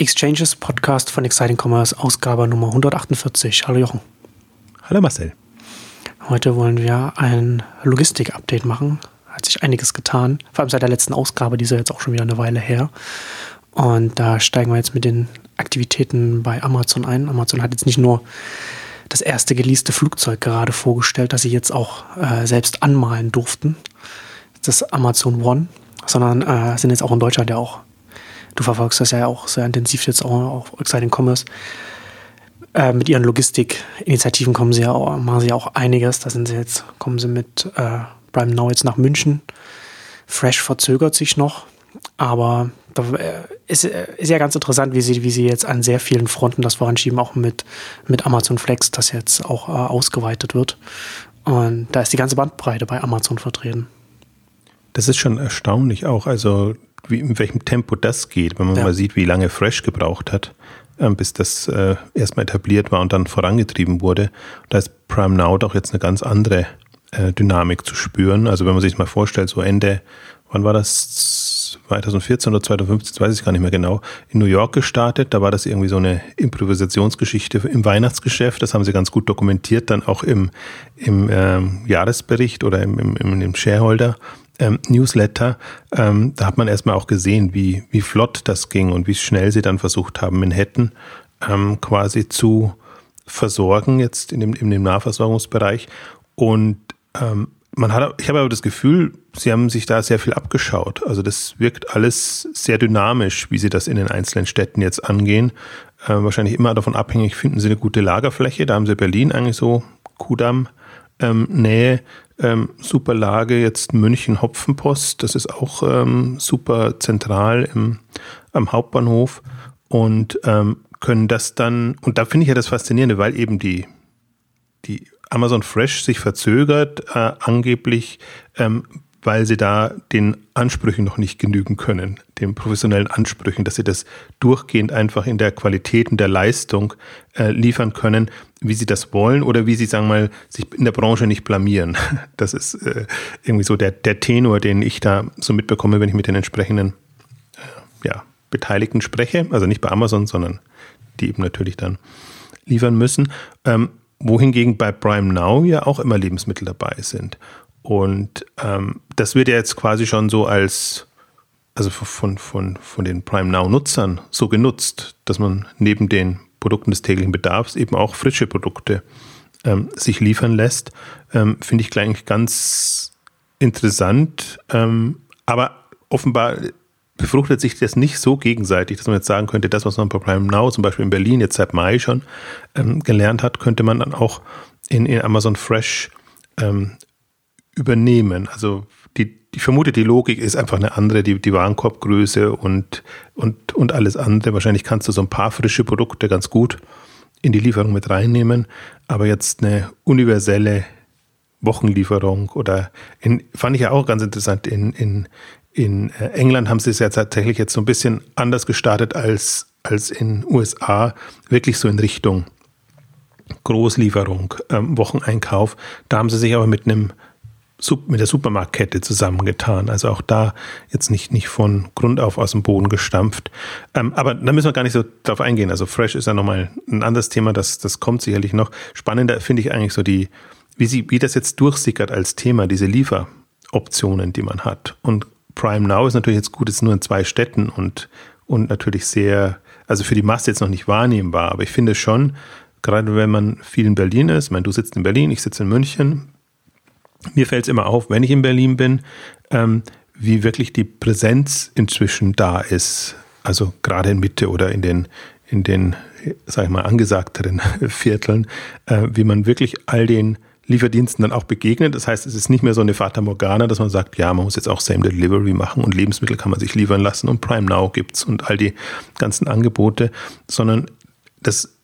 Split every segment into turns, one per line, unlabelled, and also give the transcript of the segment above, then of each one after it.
Exchanges Podcast von Exciting Commerce, Ausgabe Nummer 148. Hallo Jochen.
Hallo Marcel.
Heute wollen wir ein Logistik-Update machen. Hat sich einiges getan, vor allem seit der letzten Ausgabe, die ist ja jetzt auch schon wieder eine Weile her. Und da steigen wir jetzt mit den Aktivitäten bei Amazon ein. Amazon hat jetzt nicht nur das erste geleaste Flugzeug gerade vorgestellt, das sie jetzt auch äh, selbst anmalen durften. Das Amazon One, sondern äh, sind jetzt auch in Deutschland ja auch du verfolgst das ja auch sehr intensiv jetzt auch auf Exciting Commerce. Äh, mit ihren Logistik-Initiativen kommen sie ja auch, machen sie ja auch einiges. Da sind sie jetzt, kommen sie mit äh, Prime Now jetzt nach München. Fresh verzögert sich noch, aber da äh, ist, äh, ist ja ganz interessant, wie sie, wie sie jetzt an sehr vielen Fronten das voranschieben, auch mit, mit Amazon Flex, das jetzt auch äh, ausgeweitet wird. Und da ist die ganze Bandbreite bei Amazon vertreten.
Das ist schon erstaunlich auch. Also wie, in welchem Tempo das geht, wenn man ja. mal sieht, wie lange Fresh gebraucht hat, äh, bis das äh, erstmal etabliert war und dann vorangetrieben wurde. Da ist Prime Now doch jetzt eine ganz andere äh, Dynamik zu spüren. Also wenn man sich mal vorstellt, so Ende, wann war das? 2014 oder 2015, weiß ich gar nicht mehr genau, in New York gestartet. Da war das irgendwie so eine Improvisationsgeschichte im Weihnachtsgeschäft. Das haben sie ganz gut dokumentiert, dann auch im, im ähm, Jahresbericht oder im, im, im Shareholder ähm, Newsletter, ähm, da hat man erstmal auch gesehen, wie, wie flott das ging und wie schnell sie dann versucht haben, Manhattan ähm, quasi zu versorgen, jetzt in dem, in dem Nahversorgungsbereich. Und ähm, man hat, ich habe aber das Gefühl, sie haben sich da sehr viel abgeschaut. Also das wirkt alles sehr dynamisch, wie sie das in den einzelnen Städten jetzt angehen. Äh, wahrscheinlich immer davon abhängig, finden sie eine gute Lagerfläche. Da haben sie Berlin eigentlich so, Kudamm, ähm, super Lage, jetzt München Hopfenpost, das ist auch ähm, super zentral im, am Hauptbahnhof. Und ähm, können das dann, und da finde ich ja das Faszinierende, weil eben die, die Amazon Fresh sich verzögert, äh, angeblich ähm, weil sie da den Ansprüchen noch nicht genügen können, den professionellen Ansprüchen, dass sie das durchgehend einfach in der Qualität und der Leistung äh, liefern können, wie sie das wollen oder wie sie, sagen wir mal, sich in der Branche nicht blamieren. Das ist äh, irgendwie so der, der Tenor, den ich da so mitbekomme, wenn ich mit den entsprechenden äh, ja, Beteiligten spreche. Also nicht bei Amazon, sondern die eben natürlich dann liefern müssen. Ähm, wohingegen bei Prime Now ja auch immer Lebensmittel dabei sind. Und ähm, das wird ja jetzt quasi schon so als, also von, von, von den Prime Now-Nutzern so genutzt, dass man neben den Produkten des täglichen Bedarfs eben auch frische Produkte ähm, sich liefern lässt. Ähm, Finde ich eigentlich ganz interessant. Ähm, aber offenbar befruchtet sich das nicht so gegenseitig, dass man jetzt sagen könnte, das, was man bei Prime Now zum Beispiel in Berlin jetzt seit Mai schon ähm, gelernt hat, könnte man dann auch in, in Amazon Fresh ähm, übernehmen. Also die, ich vermute, die Logik ist einfach eine andere, die, die Warenkorbgröße und, und, und alles andere. Wahrscheinlich kannst du so ein paar frische Produkte ganz gut in die Lieferung mit reinnehmen, aber jetzt eine universelle Wochenlieferung oder in, fand ich ja auch ganz interessant, in, in, in äh, England haben sie es ja tatsächlich jetzt so ein bisschen anders gestartet als, als in USA, wirklich so in Richtung Großlieferung, ähm, Wocheneinkauf. Da haben sie sich aber mit einem mit der Supermarktkette zusammengetan. Also auch da jetzt nicht, nicht von Grund auf aus dem Boden gestampft. Ähm, aber da müssen wir gar nicht so drauf eingehen. Also Fresh ist ja nochmal ein anderes Thema, das, das kommt sicherlich noch. Spannender finde ich eigentlich so die, wie sie, wie das jetzt durchsickert als Thema, diese Lieferoptionen, die man hat. Und Prime Now ist natürlich jetzt gut, ist nur in zwei Städten und, und natürlich sehr, also für die Masse jetzt noch nicht wahrnehmbar. Aber ich finde schon, gerade wenn man viel in Berlin ist, ich meine, du sitzt in Berlin, ich sitze in München, mir fällt es immer auf, wenn ich in Berlin bin, ähm, wie wirklich die Präsenz inzwischen da ist. Also gerade in Mitte oder in den, in den, sag ich mal, angesagteren Vierteln, äh, wie man wirklich all den Lieferdiensten dann auch begegnet. Das heißt, es ist nicht mehr so eine Fata Morgana, dass man sagt, ja, man muss jetzt auch Same Delivery machen und Lebensmittel kann man sich liefern lassen und Prime Now gibt's und all die ganzen Angebote, sondern das,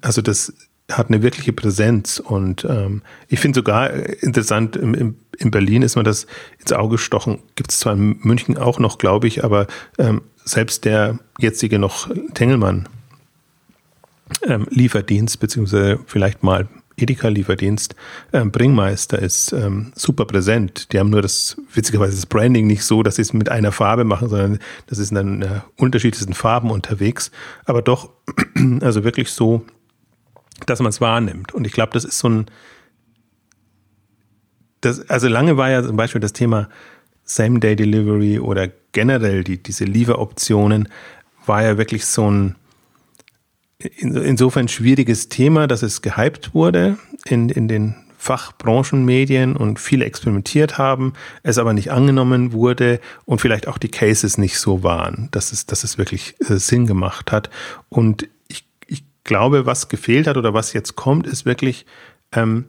also das hat eine wirkliche Präsenz. Und ähm, ich finde sogar interessant, im, im, in Berlin ist mir das ins Auge gestochen. Gibt es zwar in München auch noch, glaube ich, aber ähm, selbst der jetzige noch Tengelmann ähm, Lieferdienst, beziehungsweise vielleicht mal Edeka-Lieferdienst, ähm, Bringmeister ist ähm, super präsent. Die haben nur das, witzigerweise das Branding nicht so, dass sie es mit einer Farbe machen, sondern das ist in äh, unterschiedlichsten Farben unterwegs. Aber doch, also wirklich so, dass man es wahrnimmt. Und ich glaube, das ist so ein, das, also lange war ja zum Beispiel das Thema Same-Day-Delivery oder generell die, diese Lieferoptionen, war ja wirklich so ein, insofern schwieriges Thema, dass es gehypt wurde in, in den Fachbranchenmedien und viele experimentiert haben, es aber nicht angenommen wurde und vielleicht auch die Cases nicht so waren, dass es, dass es wirklich äh, Sinn gemacht hat. Und glaube, was gefehlt hat oder was jetzt kommt, ist wirklich, ähm,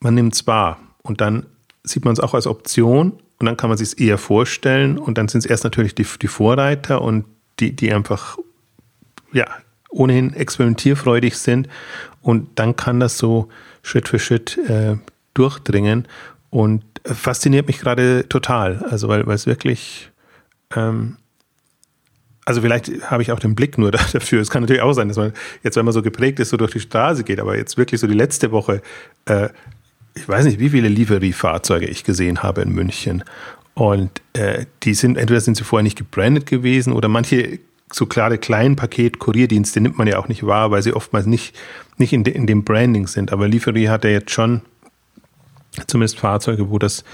man nimmt es wahr und dann sieht man es auch als Option und dann kann man sich es eher vorstellen und dann sind es erst natürlich die, die Vorreiter und die, die einfach ja, ohnehin experimentierfreudig sind. Und dann kann das so Schritt für Schritt äh, durchdringen. Und fasziniert mich gerade total. Also, weil, weil es wirklich, ähm, also vielleicht habe ich auch den Blick nur dafür. Es kann natürlich auch sein, dass man jetzt, wenn man so geprägt ist, so durch die Straße geht, aber jetzt wirklich so die letzte Woche, äh, ich weiß nicht, wie viele Lieferie-Fahrzeuge ich gesehen habe in München. Und äh, die sind, entweder sind sie vorher nicht gebrandet gewesen oder manche so klare Kleinpaket-Kurierdienste nimmt man ja auch nicht wahr, weil sie oftmals nicht, nicht in, de, in dem Branding sind. Aber Lieferie hat ja jetzt schon zumindest Fahrzeuge, wo das,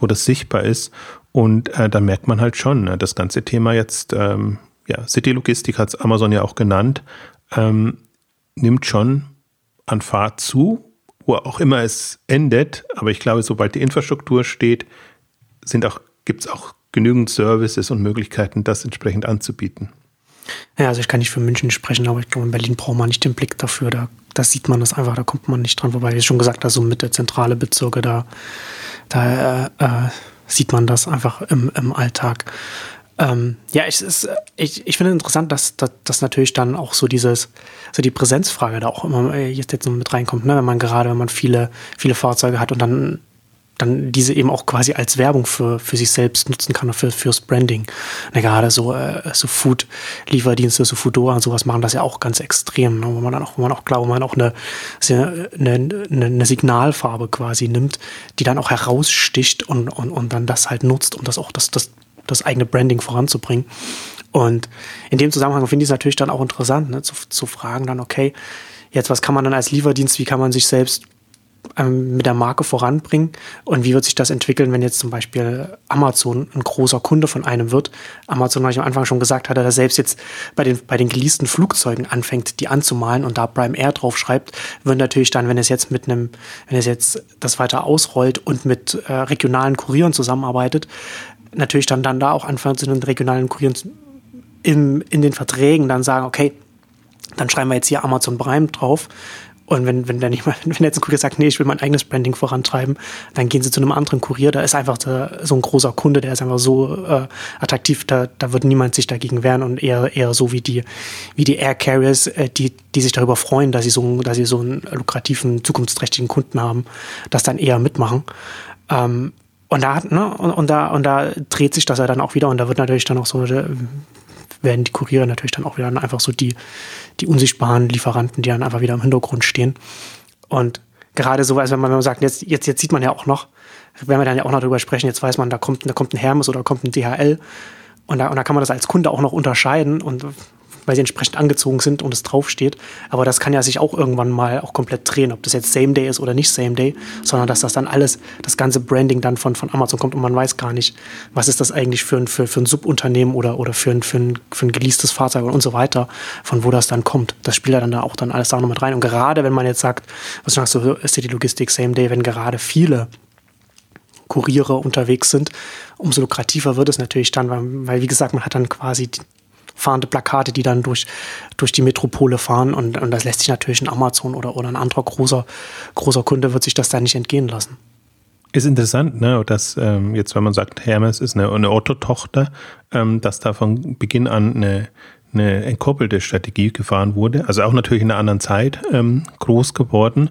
wo das sichtbar ist. Und äh, da merkt man halt schon, ne, das ganze Thema jetzt, ähm, ja, City Logistik hat es Amazon ja auch genannt, ähm, nimmt schon an Fahrt zu, wo auch immer es endet. Aber ich glaube, sobald die Infrastruktur steht, auch, gibt es auch genügend Services und Möglichkeiten, das entsprechend anzubieten.
Ja, also ich kann nicht für München sprechen, aber ich glaube, in Berlin braucht man nicht den Blick dafür. Da, da sieht man das einfach, da kommt man nicht dran vorbei. Wie schon gesagt, da so mit der zentrale Bezirke, da, da äh, äh, sieht man das einfach im, im Alltag. Ähm, ja, ich, ist, ich, ich finde interessant, dass, dass, dass natürlich dann auch so dieses, so die Präsenzfrage da auch immer äh, jetzt, jetzt so mit reinkommt, ne? wenn man gerade, wenn man viele, viele Fahrzeuge hat und dann dann diese eben auch quasi als Werbung für, für sich selbst nutzen kann und für, fürs Branding. Na, gerade so, äh, so Food-Lieferdienste, so Foodora und sowas machen das ja auch ganz extrem, ne? wo man dann auch, wo man auch glaubt, wo man auch eine, eine, eine, Signalfarbe quasi nimmt, die dann auch heraussticht und, und, und dann das halt nutzt, um das auch das, das, das eigene Branding voranzubringen. Und in dem Zusammenhang finde ich es natürlich dann auch interessant, ne, zu, zu fragen dann, okay, jetzt was kann man dann als Lieferdienst, wie kann man sich selbst ähm, mit der Marke voranbringen und wie wird sich das entwickeln, wenn jetzt zum Beispiel Amazon ein großer Kunde von einem wird. Amazon, habe ich am Anfang schon gesagt, hat er selbst jetzt bei den, bei den geleasten Flugzeugen anfängt, die anzumalen und da Prime Air drauf schreibt, wird natürlich dann, wenn es jetzt mit einem, wenn es jetzt das weiter ausrollt und mit äh, regionalen Kurieren zusammenarbeitet, natürlich dann, dann da auch anfangen zu den regionalen Kurieren in, in den Verträgen dann sagen, okay, dann schreiben wir jetzt hier Amazon Prime drauf und wenn, wenn dann nicht wenn jetzt ein Kurier sagt, nee, ich will mein eigenes Branding vorantreiben, dann gehen sie zu einem anderen Kurier. Da ist einfach der, so ein großer Kunde, der ist einfach so äh, attraktiv, da, da wird niemand sich dagegen wehren und eher, eher so wie die, wie die Air Carriers, äh, die, die sich darüber freuen, dass sie so, dass sie so einen lukrativen, zukunftsträchtigen Kunden haben, das dann eher mitmachen. Ähm, und da, ne, und, und, da, und da dreht sich das ja dann auch wieder und da wird natürlich dann auch so, werden die Kuriere natürlich dann auch wieder einfach so die, die unsichtbaren Lieferanten, die dann einfach wieder im Hintergrund stehen. Und gerade so, also wenn man, wenn man sagt, jetzt, jetzt, jetzt sieht man ja auch noch, wenn wir dann ja auch noch darüber sprechen, jetzt weiß man, da kommt, da kommt ein Hermes oder kommt ein DHL. Und da, und da kann man das als Kunde auch noch unterscheiden und weil sie entsprechend angezogen sind und es draufsteht. Aber das kann ja sich auch irgendwann mal auch komplett drehen, ob das jetzt Same Day ist oder nicht Same Day, sondern dass das dann alles, das ganze Branding dann von, von Amazon kommt und man weiß gar nicht, was ist das eigentlich für ein, für, für ein Subunternehmen oder, oder für ein, für, ein, für ein geleastes Fahrzeug und so weiter, von wo das dann kommt. Das spielt ja dann da auch dann alles da noch mit rein. Und gerade wenn man jetzt sagt, was sagst du, ist die Logistik Same Day, wenn gerade viele Kuriere unterwegs sind, umso lukrativer wird es natürlich dann, weil, weil wie gesagt, man hat dann quasi fahrende Plakate, die dann durch, durch die Metropole fahren. Und, und das lässt sich natürlich ein Amazon oder, oder ein anderer großer, großer Kunde wird sich das dann nicht entgehen lassen.
Ist interessant, ne, dass ähm, jetzt, wenn man sagt, Hermes ist eine, eine Otto-Tochter, ähm, dass da von Beginn an eine, eine entkoppelte Strategie gefahren wurde. Also auch natürlich in einer anderen Zeit ähm, groß geworden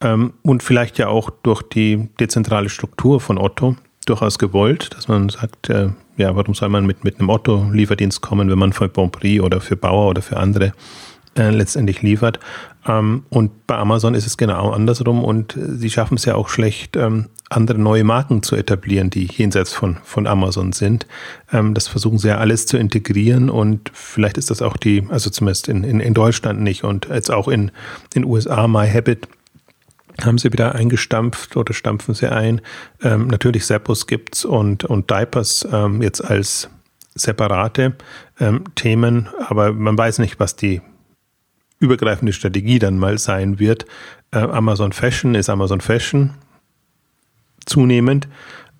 ähm, und vielleicht ja auch durch die dezentrale Struktur von Otto durchaus gewollt, dass man sagt, äh, ja, warum soll man mit, mit einem Otto-Lieferdienst kommen, wenn man für Bonprix oder für Bauer oder für andere äh, letztendlich liefert. Ähm, und bei Amazon ist es genau andersrum und äh, sie schaffen es ja auch schlecht, ähm, andere neue Marken zu etablieren, die jenseits von, von Amazon sind. Ähm, das versuchen sie ja alles zu integrieren und vielleicht ist das auch die, also zumindest in, in, in Deutschland nicht und jetzt auch in den USA MyHabit haben sie wieder eingestampft oder stampfen sie ein. Ähm, natürlich Seppos gibt's und, und Diapers ähm, jetzt als separate ähm, Themen, aber man weiß nicht, was die übergreifende Strategie dann mal sein wird. Äh, Amazon Fashion ist Amazon Fashion zunehmend.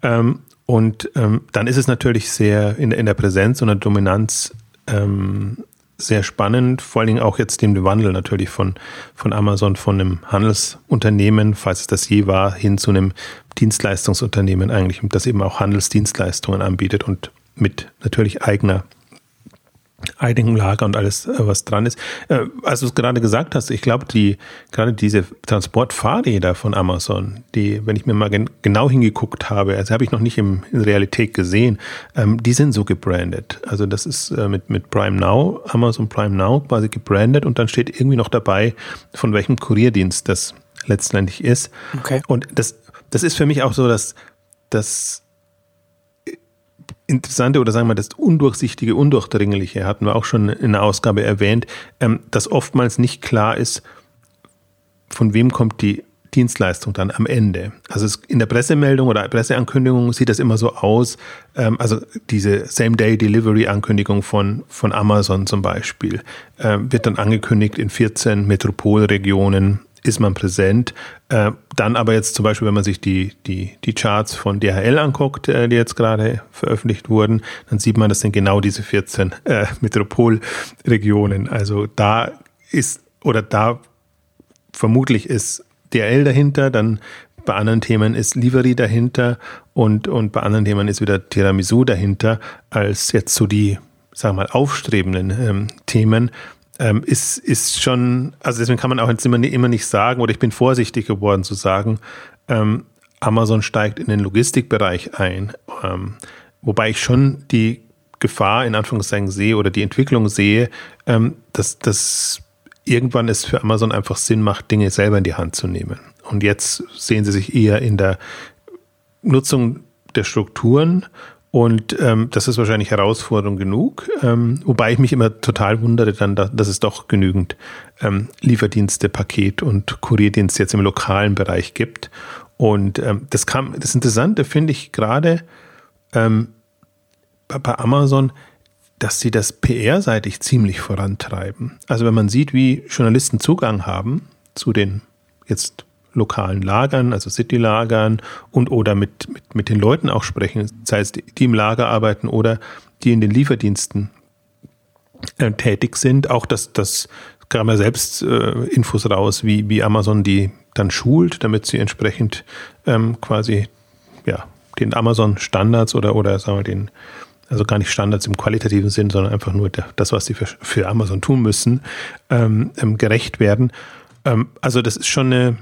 Ähm, und ähm, dann ist es natürlich sehr in, in der Präsenz und der Dominanz ähm, sehr spannend, vor allen Dingen auch jetzt den Wandel natürlich von, von Amazon, von einem Handelsunternehmen, falls es das je war, hin zu einem Dienstleistungsunternehmen eigentlich, das eben auch Handelsdienstleistungen anbietet und mit natürlich eigener einigen Lager und alles, äh, was dran ist. Äh, als du es gerade gesagt hast, ich glaube, die, gerade diese Transportfahrräder von Amazon, die, wenn ich mir mal gen genau hingeguckt habe, also habe ich noch nicht im, in Realität gesehen, ähm, die sind so gebrandet. Also das ist äh, mit, mit Prime Now, Amazon Prime Now quasi gebrandet und dann steht irgendwie noch dabei, von welchem Kurierdienst das letztendlich ist. Okay. Und das, das ist für mich auch so, dass, dass Interessante oder sagen wir das Undurchsichtige, Undurchdringliche hatten wir auch schon in der Ausgabe erwähnt, ähm, dass oftmals nicht klar ist, von wem kommt die Dienstleistung dann am Ende. Also in der Pressemeldung oder Presseankündigung sieht das immer so aus, ähm, also diese Same-Day-Delivery-Ankündigung von, von Amazon zum Beispiel, ähm, wird dann angekündigt in 14 Metropolregionen ist man präsent. Äh, dann aber jetzt zum Beispiel, wenn man sich die, die, die Charts von DHL anguckt, äh, die jetzt gerade veröffentlicht wurden, dann sieht man, das sind genau diese 14 äh, Metropolregionen. Also da ist oder da vermutlich ist DHL dahinter, dann bei anderen Themen ist Livery dahinter und, und bei anderen Themen ist wieder Tiramisu dahinter, als jetzt so die, sagen wir mal, aufstrebenden ähm, Themen ähm, ist, ist schon, also deswegen kann man auch jetzt immer, immer nicht sagen, oder ich bin vorsichtig geworden zu sagen, ähm, Amazon steigt in den Logistikbereich ein. Ähm, wobei ich schon die Gefahr in Anführungszeichen sehe oder die Entwicklung sehe, ähm, dass, dass irgendwann es für Amazon einfach Sinn macht, Dinge selber in die Hand zu nehmen. Und jetzt sehen sie sich eher in der Nutzung der Strukturen und ähm, das ist wahrscheinlich Herausforderung genug, ähm, wobei ich mich immer total wundere dann, dass es doch genügend ähm, Lieferdienste, Paket und Kurierdienste jetzt im lokalen Bereich gibt. Und ähm, das kam, das Interessante finde ich gerade ähm, bei Amazon, dass sie das PR-seitig ziemlich vorantreiben. Also wenn man sieht, wie Journalisten Zugang haben zu den jetzt lokalen Lagern, also City-Lagern und oder mit, mit, mit den Leuten auch sprechen, sei es die, im Lager arbeiten oder die in den Lieferdiensten äh, tätig sind. Auch das, das kam ja selbst äh, Infos raus, wie, wie Amazon die dann schult, damit sie entsprechend ähm, quasi ja, den Amazon-Standards oder, oder sagen wir den, also gar nicht Standards im qualitativen Sinn, sondern einfach nur das, was sie für, für Amazon tun müssen, ähm, ähm, gerecht werden. Ähm, also das ist schon eine,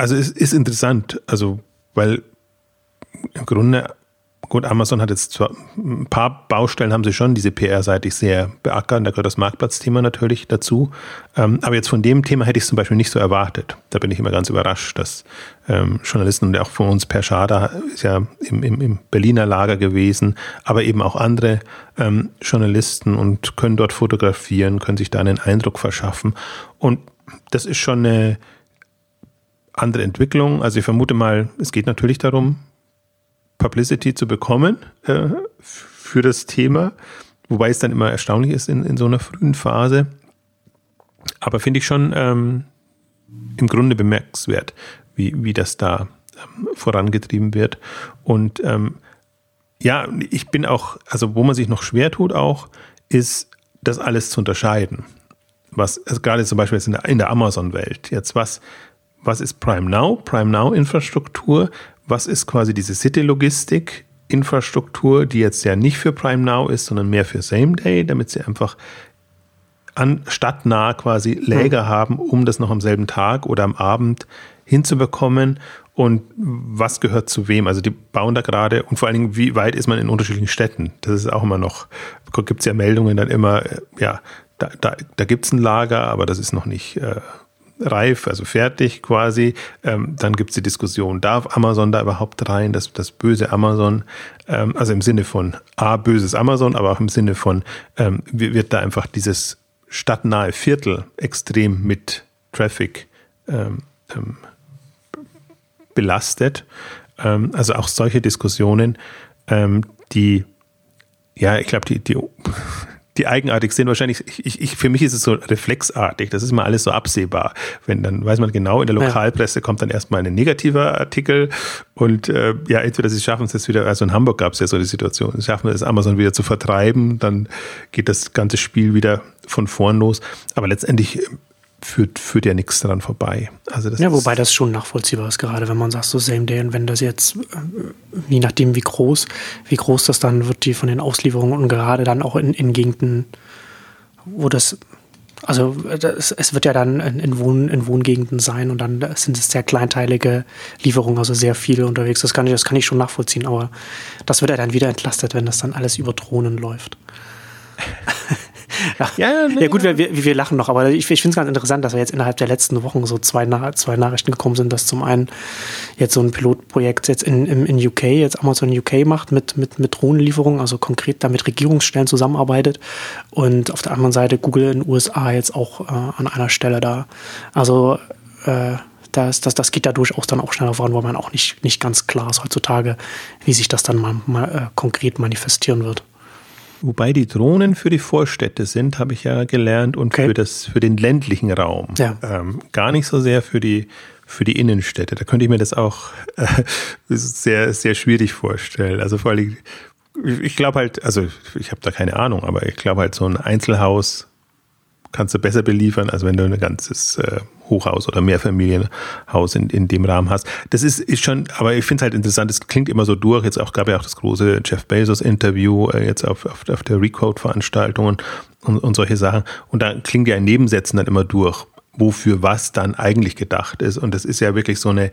also es ist interessant, also weil im Grunde, gut, Amazon hat jetzt zwar ein paar Baustellen, haben sie schon diese PR-seitig sehr beackern, da gehört das Marktplatzthema natürlich dazu, ähm, aber jetzt von dem Thema hätte ich es zum Beispiel nicht so erwartet. Da bin ich immer ganz überrascht, dass ähm, Journalisten und auch von uns Per Schader ist ja im, im, im Berliner Lager gewesen, aber eben auch andere ähm, Journalisten und können dort fotografieren, können sich da einen Eindruck verschaffen. Und das ist schon eine andere Entwicklung. Also ich vermute mal, es geht natürlich darum, Publicity zu bekommen äh, für das Thema, wobei es dann immer erstaunlich ist in, in so einer frühen Phase. Aber finde ich schon ähm, im Grunde bemerkenswert, wie, wie das da ähm, vorangetrieben wird. Und ähm, ja, ich bin auch, also wo man sich noch schwer tut auch, ist das alles zu unterscheiden. Was, also gerade zum Beispiel jetzt in der, in der Amazon-Welt, jetzt was, was ist Prime Now? Prime Now Infrastruktur. Was ist quasi diese City-Logistik? Infrastruktur, die jetzt ja nicht für Prime Now ist, sondern mehr für Same Day, damit sie einfach an stadtnah quasi Läger mhm. haben, um das noch am selben Tag oder am Abend hinzubekommen. Und was gehört zu wem? Also die bauen da gerade und vor allen Dingen, wie weit ist man in unterschiedlichen Städten? Das ist auch immer noch, gibt es ja Meldungen dann immer, ja, da, da, da gibt es ein Lager, aber das ist noch nicht äh, reif, also fertig quasi. Ähm, dann gibt es die Diskussion, darf Amazon da überhaupt rein, das, das böse Amazon, ähm, also im Sinne von A, böses Amazon, aber auch im Sinne von, ähm, wird da einfach dieses stadtnahe Viertel extrem mit Traffic ähm, ähm, belastet. Ähm, also auch solche Diskussionen, die, ja, ich glaube, die, die die eigenartig sind. Wahrscheinlich, ich, ich, für mich ist es so reflexartig. Das ist immer alles so absehbar. Wenn dann weiß man genau, in der Lokalpresse kommt dann erstmal ein negativer Artikel und äh, ja, entweder sie schaffen es jetzt wieder, also in Hamburg gab es ja so die Situation, sie schaffen es Amazon wieder zu vertreiben, dann geht das ganze Spiel wieder von vorn los. Aber letztendlich führt, führt ja nichts daran vorbei.
Also das ja, wobei das schon nachvollziehbar ist, gerade wenn man sagt, so Same Day und wenn das jetzt, äh, je nachdem wie groß, wie groß das dann wird, die von den Auslieferungen und gerade dann auch in, in Gegenden, wo das, also das, es wird ja dann in, in, Wohn, in Wohngegenden sein und dann sind es sehr kleinteilige Lieferungen, also sehr viele unterwegs. Das kann ich, das kann ich schon nachvollziehen, aber das wird ja dann wieder entlastet, wenn das dann alles über Drohnen läuft. Ja, ja, gut, wir, wir, wir, lachen noch, aber ich, ich finde es ganz interessant, dass wir jetzt innerhalb der letzten Wochen so zwei, zwei Nachrichten gekommen sind, dass zum einen jetzt so ein Pilotprojekt jetzt in, in, in UK, jetzt Amazon UK macht mit, mit, mit Drohnenlieferungen, also konkret da mit Regierungsstellen zusammenarbeitet und auf der anderen Seite Google in den USA jetzt auch äh, an einer Stelle da. Also äh, das, das, das geht da durchaus dann auch schneller voran, weil man auch nicht, nicht ganz klar ist heutzutage, wie sich das dann mal, mal äh, konkret manifestieren wird.
Wobei die Drohnen für die Vorstädte sind, habe ich ja gelernt, und okay. für, das, für den ländlichen Raum. Ja. Ähm, gar nicht so sehr für die, für die Innenstädte. Da könnte ich mir das auch äh, sehr, sehr schwierig vorstellen. Also vor allem, ich glaube halt, also ich habe da keine Ahnung, aber ich glaube halt so ein Einzelhaus kannst du besser beliefern, als wenn du ein ganzes äh, Hochhaus oder Mehrfamilienhaus in, in dem Rahmen hast. Das ist, ist schon, aber ich finde es halt interessant, es klingt immer so durch. Jetzt auch gab ja auch das große Jeff Bezos-Interview äh, jetzt auf, auf, auf der Recode-Veranstaltung und, und, und solche Sachen. Und da klingt ja in Nebensätzen dann immer durch, wofür was dann eigentlich gedacht ist. Und das ist ja wirklich so eine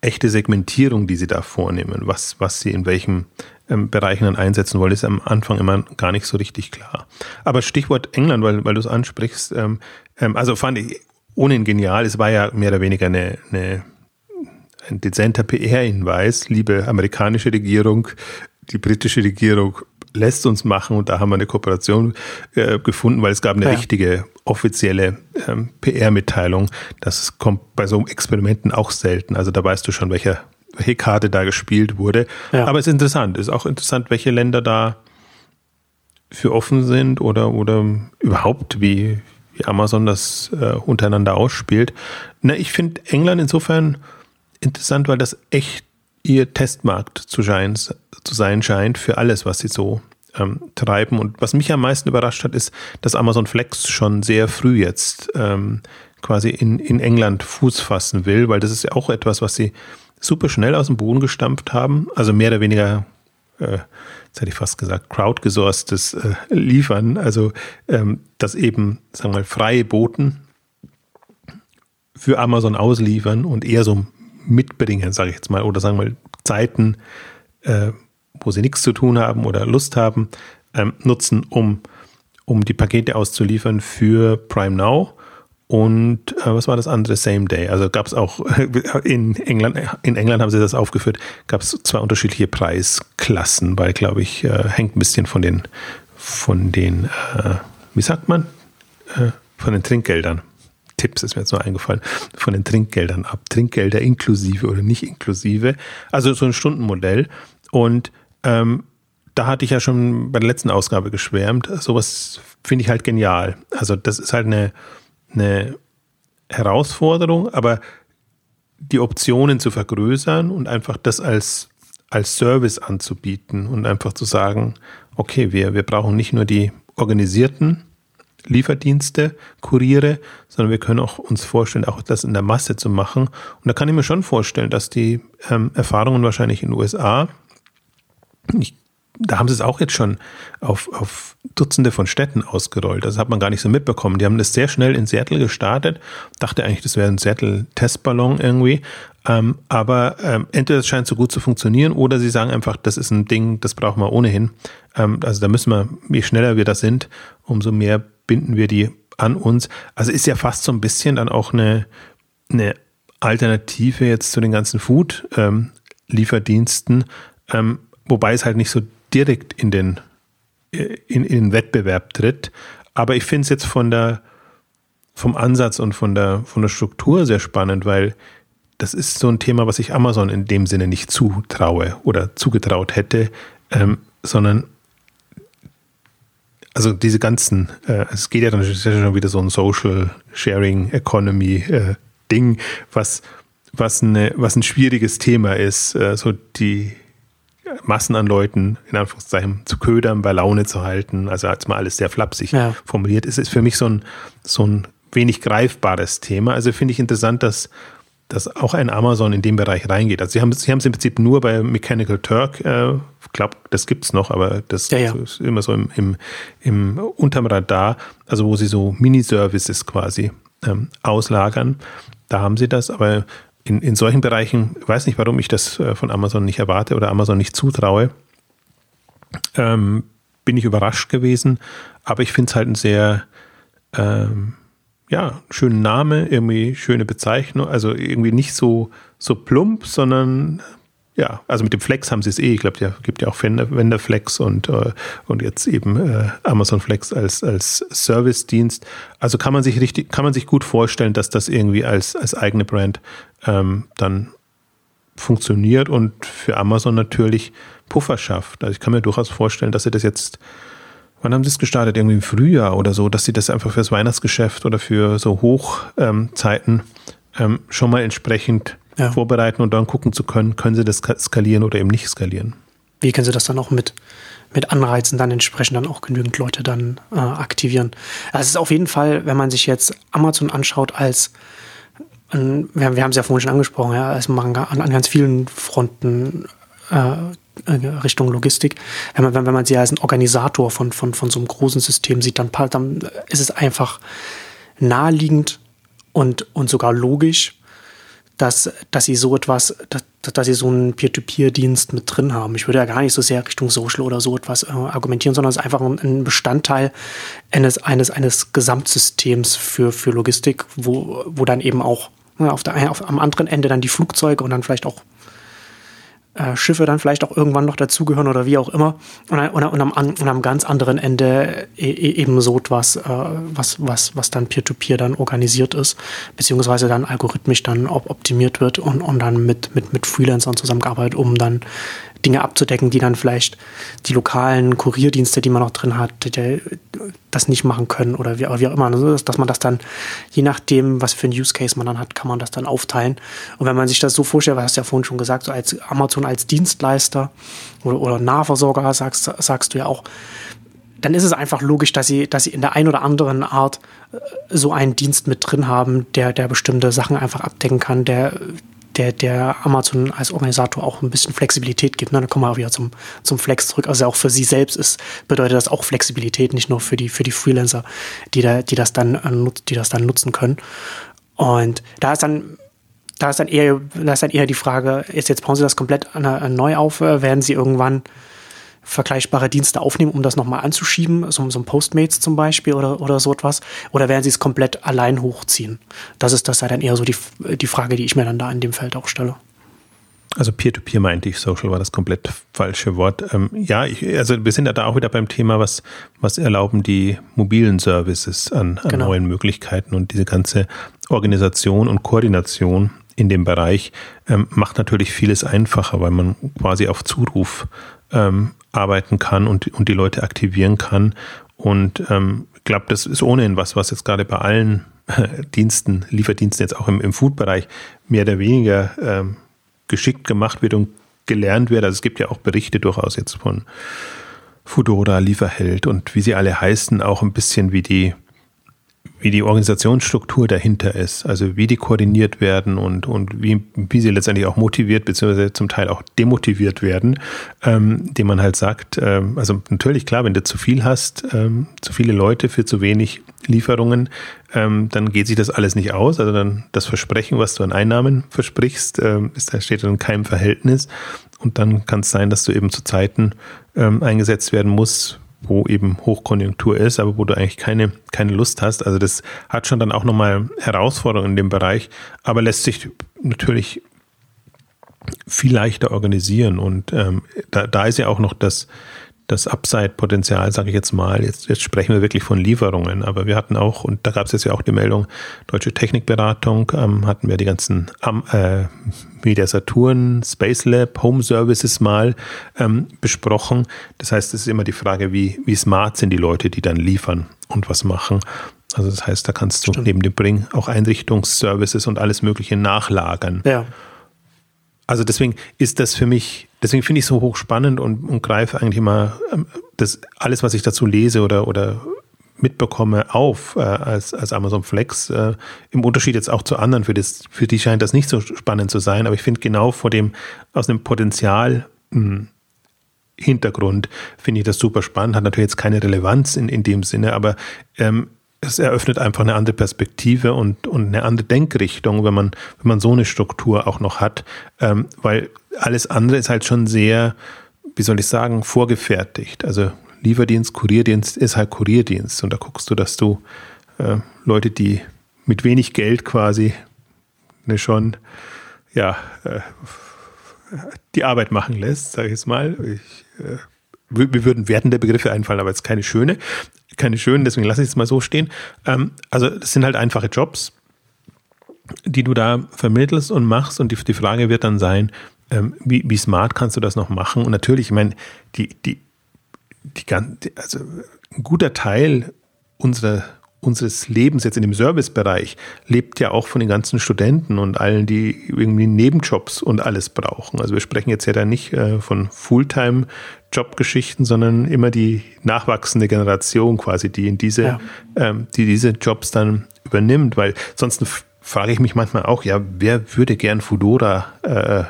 echte Segmentierung, die sie da vornehmen, was, was sie in welchem ähm, Bereichen dann einsetzen wollen, ist am Anfang immer gar nicht so richtig klar. Aber Stichwort England, weil, weil du es ansprichst, ähm, ähm, also fand ich ohnehin genial. Es war ja mehr oder weniger eine, eine ein dezenter PR-Hinweis, liebe amerikanische Regierung, die britische Regierung lässt uns machen und da haben wir eine Kooperation äh, gefunden, weil es gab eine ja. richtige offizielle ähm, PR-Mitteilung. Das kommt bei so Experimenten auch selten. Also da weißt du schon, welcher welche Karte da gespielt wurde. Ja. Aber es ist interessant. Es ist auch interessant, welche Länder da für offen sind oder, oder überhaupt, wie, wie Amazon das äh, untereinander ausspielt. Na, ich finde England insofern interessant, weil das echt ihr Testmarkt zu, schein, zu sein scheint für alles, was sie so ähm, treiben. Und was mich am meisten überrascht hat, ist, dass Amazon Flex schon sehr früh jetzt ähm, quasi in, in England Fuß fassen will, weil das ist ja auch etwas, was sie super schnell aus dem Boden gestampft haben, also mehr oder weniger, äh, jetzt hätte ich fast gesagt, crowdgesourcetes äh, Liefern, also ähm, dass eben, sagen wir mal, freie Boten für Amazon ausliefern und eher so mitbringen, sage ich jetzt mal, oder sagen wir mal Zeiten, äh, wo sie nichts zu tun haben oder Lust haben, ähm, nutzen, um, um die Pakete auszuliefern für Prime Now und äh, was war das andere? Same Day. Also gab es auch in England, in England haben sie das aufgeführt, gab es zwei unterschiedliche Preisklassen, weil, glaube ich, äh, hängt ein bisschen von den, von den, äh, wie sagt man? Äh, von den Trinkgeldern. Tipps ist mir jetzt nur eingefallen, von den Trinkgeldern ab. Trinkgelder inklusive oder nicht inklusive. Also so ein Stundenmodell. Und ähm, da hatte ich ja schon bei der letzten Ausgabe geschwärmt. Sowas finde ich halt genial. Also das ist halt eine eine Herausforderung, aber die Optionen zu vergrößern und einfach das als, als Service anzubieten und einfach zu sagen, okay, wir, wir brauchen nicht nur die organisierten Lieferdienste, Kuriere, sondern wir können auch uns vorstellen, auch das in der Masse zu machen. Und da kann ich mir schon vorstellen, dass die ähm, Erfahrungen wahrscheinlich in den USA, ich da haben sie es auch jetzt schon auf, auf Dutzende von Städten ausgerollt. Das hat man gar nicht so mitbekommen. Die haben das sehr schnell in Seattle gestartet. Dachte eigentlich, das wäre ein Seattle-Testballon irgendwie. Ähm, aber ähm, entweder es scheint so gut zu funktionieren oder sie sagen einfach, das ist ein Ding, das brauchen wir ohnehin. Ähm, also da müssen wir, je schneller wir da sind, umso mehr binden wir die an uns. Also ist ja fast so ein bisschen dann auch eine, eine Alternative jetzt zu den ganzen Food-Lieferdiensten, ähm, ähm, wobei es halt nicht so direkt in den, äh, in, in den Wettbewerb tritt. Aber ich finde es jetzt von der, vom Ansatz und von der, von der Struktur sehr spannend, weil das ist so ein Thema, was ich Amazon in dem Sinne nicht zutraue oder zugetraut hätte, ähm, sondern also diese ganzen, äh, es geht ja dann schon wieder so ein Social Sharing Economy äh, Ding, was, was, eine, was ein schwieriges Thema ist, äh, so die Massen an Leuten in Anführungszeichen zu ködern, bei Laune zu halten, also als mal alles sehr flapsig ja. formuliert ist, ist für mich so ein, so ein wenig greifbares Thema. Also finde ich interessant, dass dass auch ein Amazon in den Bereich reingeht. Also sie haben sie haben es im Prinzip nur bei Mechanical Turk, äh, ich glaube, das gibt's noch, aber das ja, ja. ist immer so im, im, im unterm Radar, also wo sie so Mini-Services quasi ähm, auslagern. Da haben sie das, aber in, in solchen Bereichen, ich weiß nicht, warum ich das äh, von Amazon nicht erwarte oder Amazon nicht zutraue, ähm, bin ich überrascht gewesen, aber ich finde es halt ein sehr ähm, ja, schönen Name, irgendwie schöne Bezeichnung, also irgendwie nicht so, so plump, sondern ja, also mit dem Flex haben sie es eh. Ich glaube, der gibt ja auch Vendor Flex und, äh, und jetzt eben äh, Amazon Flex als, als Service-Dienst. Also kann man sich richtig, kann man sich gut vorstellen, dass das irgendwie als, als eigene Brand ähm, dann funktioniert und für Amazon natürlich Puffer schafft. Also ich kann mir durchaus vorstellen, dass sie das jetzt Wann haben Sie es gestartet? Irgendwie im Frühjahr oder so, dass Sie das einfach fürs Weihnachtsgeschäft oder für so Hochzeiten ähm, schon mal entsprechend ja. vorbereiten und dann gucken zu können, können Sie das skalieren oder eben nicht skalieren.
Wie können Sie das dann auch mit, mit Anreizen dann entsprechend dann auch genügend Leute dann äh, aktivieren? Also es ist auf jeden Fall, wenn man sich jetzt Amazon anschaut als wir, wir haben es ja vorhin schon angesprochen, ja, es machen an, an ganz vielen Fronten äh, äh, Richtung Logistik. Wenn man, wenn man sie als ein Organisator von, von, von so einem großen System sieht, dann, dann ist es einfach naheliegend und, und sogar logisch, dass, dass sie so etwas, dass, dass sie so einen Peer-to-Peer-Dienst mit drin haben. Ich würde ja gar nicht so sehr Richtung Social oder so etwas äh, argumentieren, sondern es ist einfach ein, Bestandteil eines, eines, eines Gesamtsystems für, für Logistik, wo, wo dann eben auch ja, auf der, auf, am anderen Ende dann die Flugzeuge und dann vielleicht auch äh, Schiffe dann vielleicht auch irgendwann noch dazugehören oder wie auch immer. Und, und, und, am, und am ganz anderen Ende e, e, eben so etwas, äh, was, was, was dann peer-to-peer -peer dann organisiert ist, beziehungsweise dann algorithmisch dann optimiert wird und, und dann mit, mit, mit Freelancern zusammengearbeitet, um dann Dinge abzudecken, die dann vielleicht die lokalen Kurierdienste, die man noch drin hat, die, das nicht machen können oder wie, wie auch immer. Also, dass man das dann, je nachdem, was für ein Use Case man dann hat, kann man das dann aufteilen. Und wenn man sich das so vorstellt, was hast du ja vorhin schon gesagt, so als Amazon als Dienstleister oder, oder Nahversorger, sagst, sagst du ja auch, dann ist es einfach logisch, dass sie, dass sie in der einen oder anderen Art äh, so einen Dienst mit drin haben, der, der bestimmte Sachen einfach abdecken kann, der, der, der Amazon als Organisator auch ein bisschen Flexibilität gibt. Ne? Da kommen wir auch wieder zum, zum Flex zurück. Also auch für sie selbst ist, bedeutet das auch Flexibilität, nicht nur für die, für die Freelancer, die, da, die, das dann, äh, die das dann nutzen können. Und da ist dann da ist dann eher, da ist dann eher die Frage, ist jetzt bauen Sie das komplett neu auf? Äh, werden Sie irgendwann vergleichbare Dienste aufnehmen, um das nochmal anzuschieben, so, so ein Postmates zum Beispiel oder, oder so etwas? Oder werden sie es komplett allein hochziehen? Das ist das sei dann eher so die, die Frage, die ich mir dann da in dem Feld auch stelle.
Also Peer-to-Peer -Peer meinte ich, Social war das komplett falsche Wort. Ähm, ja, ich, also wir sind ja da auch wieder beim Thema, was, was erlauben die mobilen Services an, an genau. neuen Möglichkeiten und diese ganze Organisation und Koordination in dem Bereich ähm, macht natürlich vieles einfacher, weil man quasi auf Zuruf ähm, arbeiten kann und, und die Leute aktivieren kann. Und ähm, ich glaube, das ist ohnehin was, was jetzt gerade bei allen äh, Diensten, Lieferdiensten jetzt auch im, im Food-Bereich mehr oder weniger ähm, geschickt gemacht wird und gelernt wird. Also es gibt ja auch Berichte durchaus jetzt von Foodora, Lieferheld und wie sie alle heißen, auch ein bisschen wie die wie die Organisationsstruktur dahinter ist, also wie die koordiniert werden und, und wie, wie sie letztendlich auch motiviert beziehungsweise zum Teil auch demotiviert werden, ähm, dem man halt sagt, ähm, also natürlich klar, wenn du zu viel hast, ähm, zu viele Leute für zu wenig Lieferungen, ähm, dann geht sich das alles nicht aus. Also dann das Versprechen, was du an Einnahmen versprichst, ähm, ist, da steht dann in keinem Verhältnis. Und dann kann es sein, dass du eben zu Zeiten ähm, eingesetzt werden musst, wo eben Hochkonjunktur ist, aber wo du eigentlich keine, keine Lust hast. Also das hat schon dann auch nochmal Herausforderungen in dem Bereich, aber lässt sich natürlich viel leichter organisieren. Und ähm, da, da ist ja auch noch das, das Upside-Potenzial, sage ich jetzt mal. Jetzt, jetzt sprechen wir wirklich von Lieferungen, aber wir hatten auch, und da gab es jetzt ja auch die Meldung, Deutsche Technikberatung, ähm, hatten wir die ganzen ähm, äh, Media Saturn, Space Lab, Home Services mal ähm, besprochen. Das heißt, es ist immer die Frage, wie, wie smart sind die Leute, die dann liefern und was machen. Also das heißt, da kannst du Stimmt. neben dem Bring auch Einrichtungsservices und alles Mögliche nachlagern.
Ja.
Also deswegen ist das für mich, deswegen finde ich es so hochspannend und, und greife eigentlich immer ähm, das alles, was ich dazu lese oder, oder mitbekomme, auf äh, als, als Amazon Flex. Äh, Im Unterschied jetzt auch zu anderen, für, das, für die scheint das nicht so spannend zu sein, aber ich finde genau vor dem, aus dem Potenzial mh, hm, Hintergrund finde ich das super spannend, hat natürlich jetzt keine Relevanz in, in dem Sinne, aber ähm, es eröffnet einfach eine andere Perspektive und, und eine andere Denkrichtung, wenn man, wenn man so eine Struktur auch noch hat, ähm, weil alles andere ist halt schon sehr, wie soll ich sagen, vorgefertigt. Also Lieferdienst, Kurierdienst ist halt Kurierdienst und da guckst du, dass du äh, Leute, die mit wenig Geld quasi eine schon, ja, äh, die Arbeit machen lässt, sage ich jetzt mal. Ich, äh, wir würden wertende Begriffe einfallen, aber jetzt keine schöne keine schönen, deswegen lasse ich es mal so stehen. Ähm, also das sind halt einfache Jobs, die du da vermittelst und machst und die, die Frage wird dann sein, ähm, wie, wie smart kannst du das noch machen? Und natürlich, ich meine, die, die, die, also ein guter Teil unserer unseres Lebens jetzt in dem Servicebereich lebt ja auch von den ganzen Studenten und allen, die irgendwie Nebenjobs und alles brauchen. Also wir sprechen jetzt ja da nicht äh, von Fulltime-Jobgeschichten, sondern immer die nachwachsende Generation quasi, die in diese, ja. ähm, die diese Jobs dann übernimmt, weil sonst frage ich mich manchmal auch, ja, wer würde gern Fudora äh,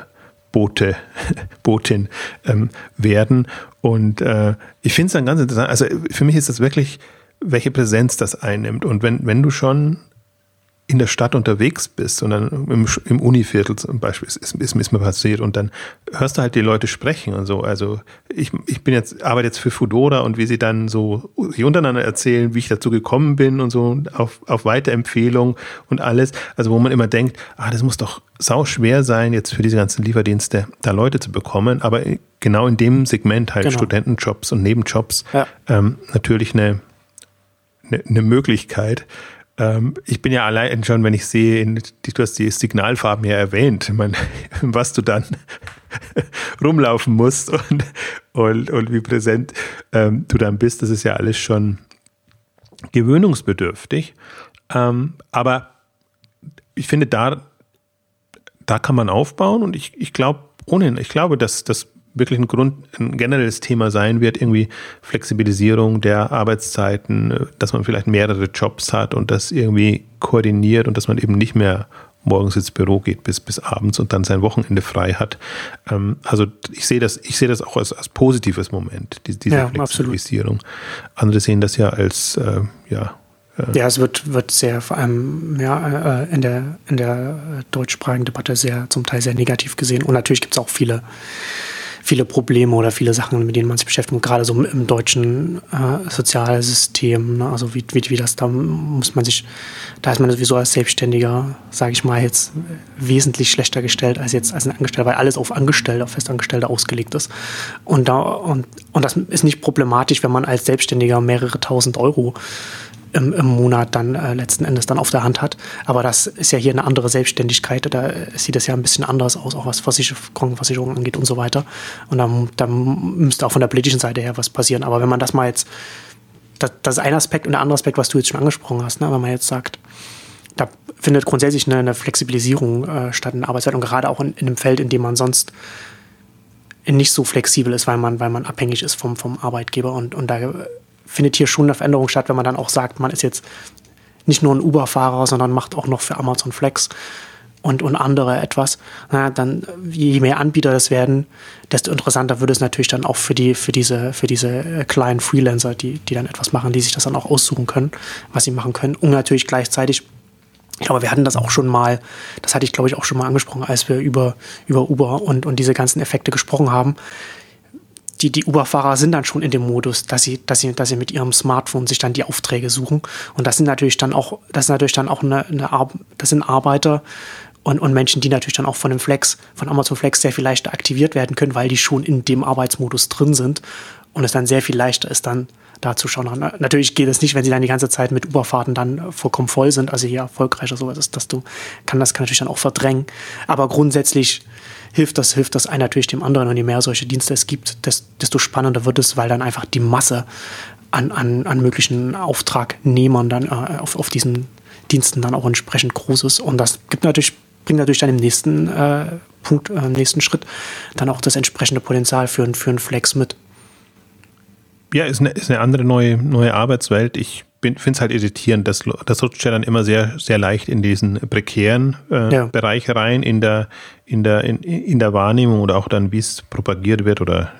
Bote, Botin ähm, werden? Und äh, ich finde es dann ganz interessant. Also für mich ist das wirklich welche Präsenz das einnimmt. Und wenn, wenn du schon in der Stadt unterwegs bist und dann im, im Univiertel zum Beispiel ist, ist, ist, mir passiert und dann hörst du halt die Leute sprechen und so. Also ich, ich bin jetzt, arbeite jetzt für Fudora und wie sie dann so sich untereinander erzählen, wie ich dazu gekommen bin und so auf, auf Weiterempfehlung und alles. Also wo man immer denkt, ah, das muss doch sau schwer sein, jetzt für diese ganzen Lieferdienste da Leute zu bekommen. Aber genau in dem Segment halt genau. Studentenjobs und Nebenjobs ja. ähm, natürlich eine eine, eine Möglichkeit. Ähm, ich bin ja allein schon, wenn ich sehe, du hast die Signalfarben ja erwähnt, was du dann rumlaufen musst und, und, und wie präsent ähm, du dann bist, das ist ja alles schon gewöhnungsbedürftig. Ähm, aber ich finde, da, da kann man aufbauen und ich, ich glaube, ohnehin, ich glaube, dass das wirklich ein Grund, ein generelles Thema sein wird, irgendwie Flexibilisierung der Arbeitszeiten, dass man vielleicht mehrere Jobs hat und das irgendwie koordiniert und dass man eben nicht mehr morgens ins Büro geht bis, bis abends und dann sein Wochenende frei hat. Ähm, also ich sehe das, ich sehe das auch als, als positives Moment, die, diese ja, Flexibilisierung. Absolut. Andere sehen das ja als äh, ja,
äh, ja, es wird, wird sehr, vor allem ja, äh, in, der, in der deutschsprachigen Debatte sehr, zum Teil sehr negativ gesehen. Und natürlich gibt es auch viele viele Probleme oder viele Sachen, mit denen man sich beschäftigt, gerade so im deutschen äh, Sozialsystem, ne? also wie, wie, wie das, da muss man sich, da ist man sowieso als Selbstständiger, sage ich mal, jetzt wesentlich schlechter gestellt als jetzt als ein Angestellter, weil alles auf Angestellte, auf Festangestellte ausgelegt ist. Und, da, und, und das ist nicht problematisch, wenn man als Selbstständiger mehrere tausend Euro im, im Monat dann äh, letzten Endes dann auf der Hand hat. Aber das ist ja hier eine andere Selbstständigkeit. Da sieht es ja ein bisschen anders aus, auch was Krankenversicherung angeht und so weiter. Und dann, dann müsste auch von der politischen Seite her was passieren. Aber wenn man das mal jetzt, das, das ist ein Aspekt und der andere Aspekt, was du jetzt schon angesprochen hast, ne? wenn man jetzt sagt, da findet grundsätzlich eine, eine Flexibilisierung äh, statt in der Arbeitszeit und gerade auch in, in einem Feld, in dem man sonst nicht so flexibel ist, weil man, weil man abhängig ist vom, vom Arbeitgeber und, und da findet hier schon eine Veränderung statt, wenn man dann auch sagt, man ist jetzt nicht nur ein Uber-Fahrer, sondern macht auch noch für Amazon Flex und, und andere etwas. Na, dann, je mehr Anbieter das werden, desto interessanter wird es natürlich dann auch für die, für diese, für diese äh, kleinen Freelancer, die, die dann etwas machen, die sich das dann auch aussuchen können, was sie machen können. Und natürlich gleichzeitig ich glaube, wir hatten das auch schon mal, das hatte ich glaube ich auch schon mal angesprochen, als wir über, über Uber und, und diese ganzen Effekte gesprochen haben die, die Uber-Fahrer sind dann schon in dem Modus, dass sie, dass sie, dass sie mit ihrem Smartphone sich dann die Aufträge suchen. Und das sind natürlich dann auch, das ist natürlich dann auch eine, eine Ar das sind Arbeiter und, und Menschen, die natürlich dann auch von dem Flex, von Amazon Flex sehr viel leichter aktiviert werden können, weil die schon in dem Arbeitsmodus drin sind und es dann sehr viel leichter ist, dann da zu schauen. Natürlich geht es nicht, wenn sie dann die ganze Zeit mit Uberfahrten dann vollkommen voll sind, also hier erfolgreich oder sowas ist, dass du, kann das kann natürlich dann auch verdrängen. Aber grundsätzlich hilft das, hilft das ein natürlich dem anderen und je mehr solche Dienste es gibt, desto spannender wird es, weil dann einfach die Masse an, an, an möglichen Auftragnehmern dann äh, auf, auf diesen Diensten dann auch entsprechend groß ist. Und das gibt natürlich, bringt natürlich dann im nächsten äh, Punkt, äh, im nächsten Schritt dann auch das entsprechende Potenzial für, für einen Flex mit.
Ja, ist eine, ist eine andere neue, neue Arbeitswelt. Ich finde es halt irritierend, dass das rutscht ja dann immer sehr, sehr leicht in diesen prekären äh, ja. Bereich rein, in der, in, der, in, in der Wahrnehmung oder auch dann, wie es propagiert wird oder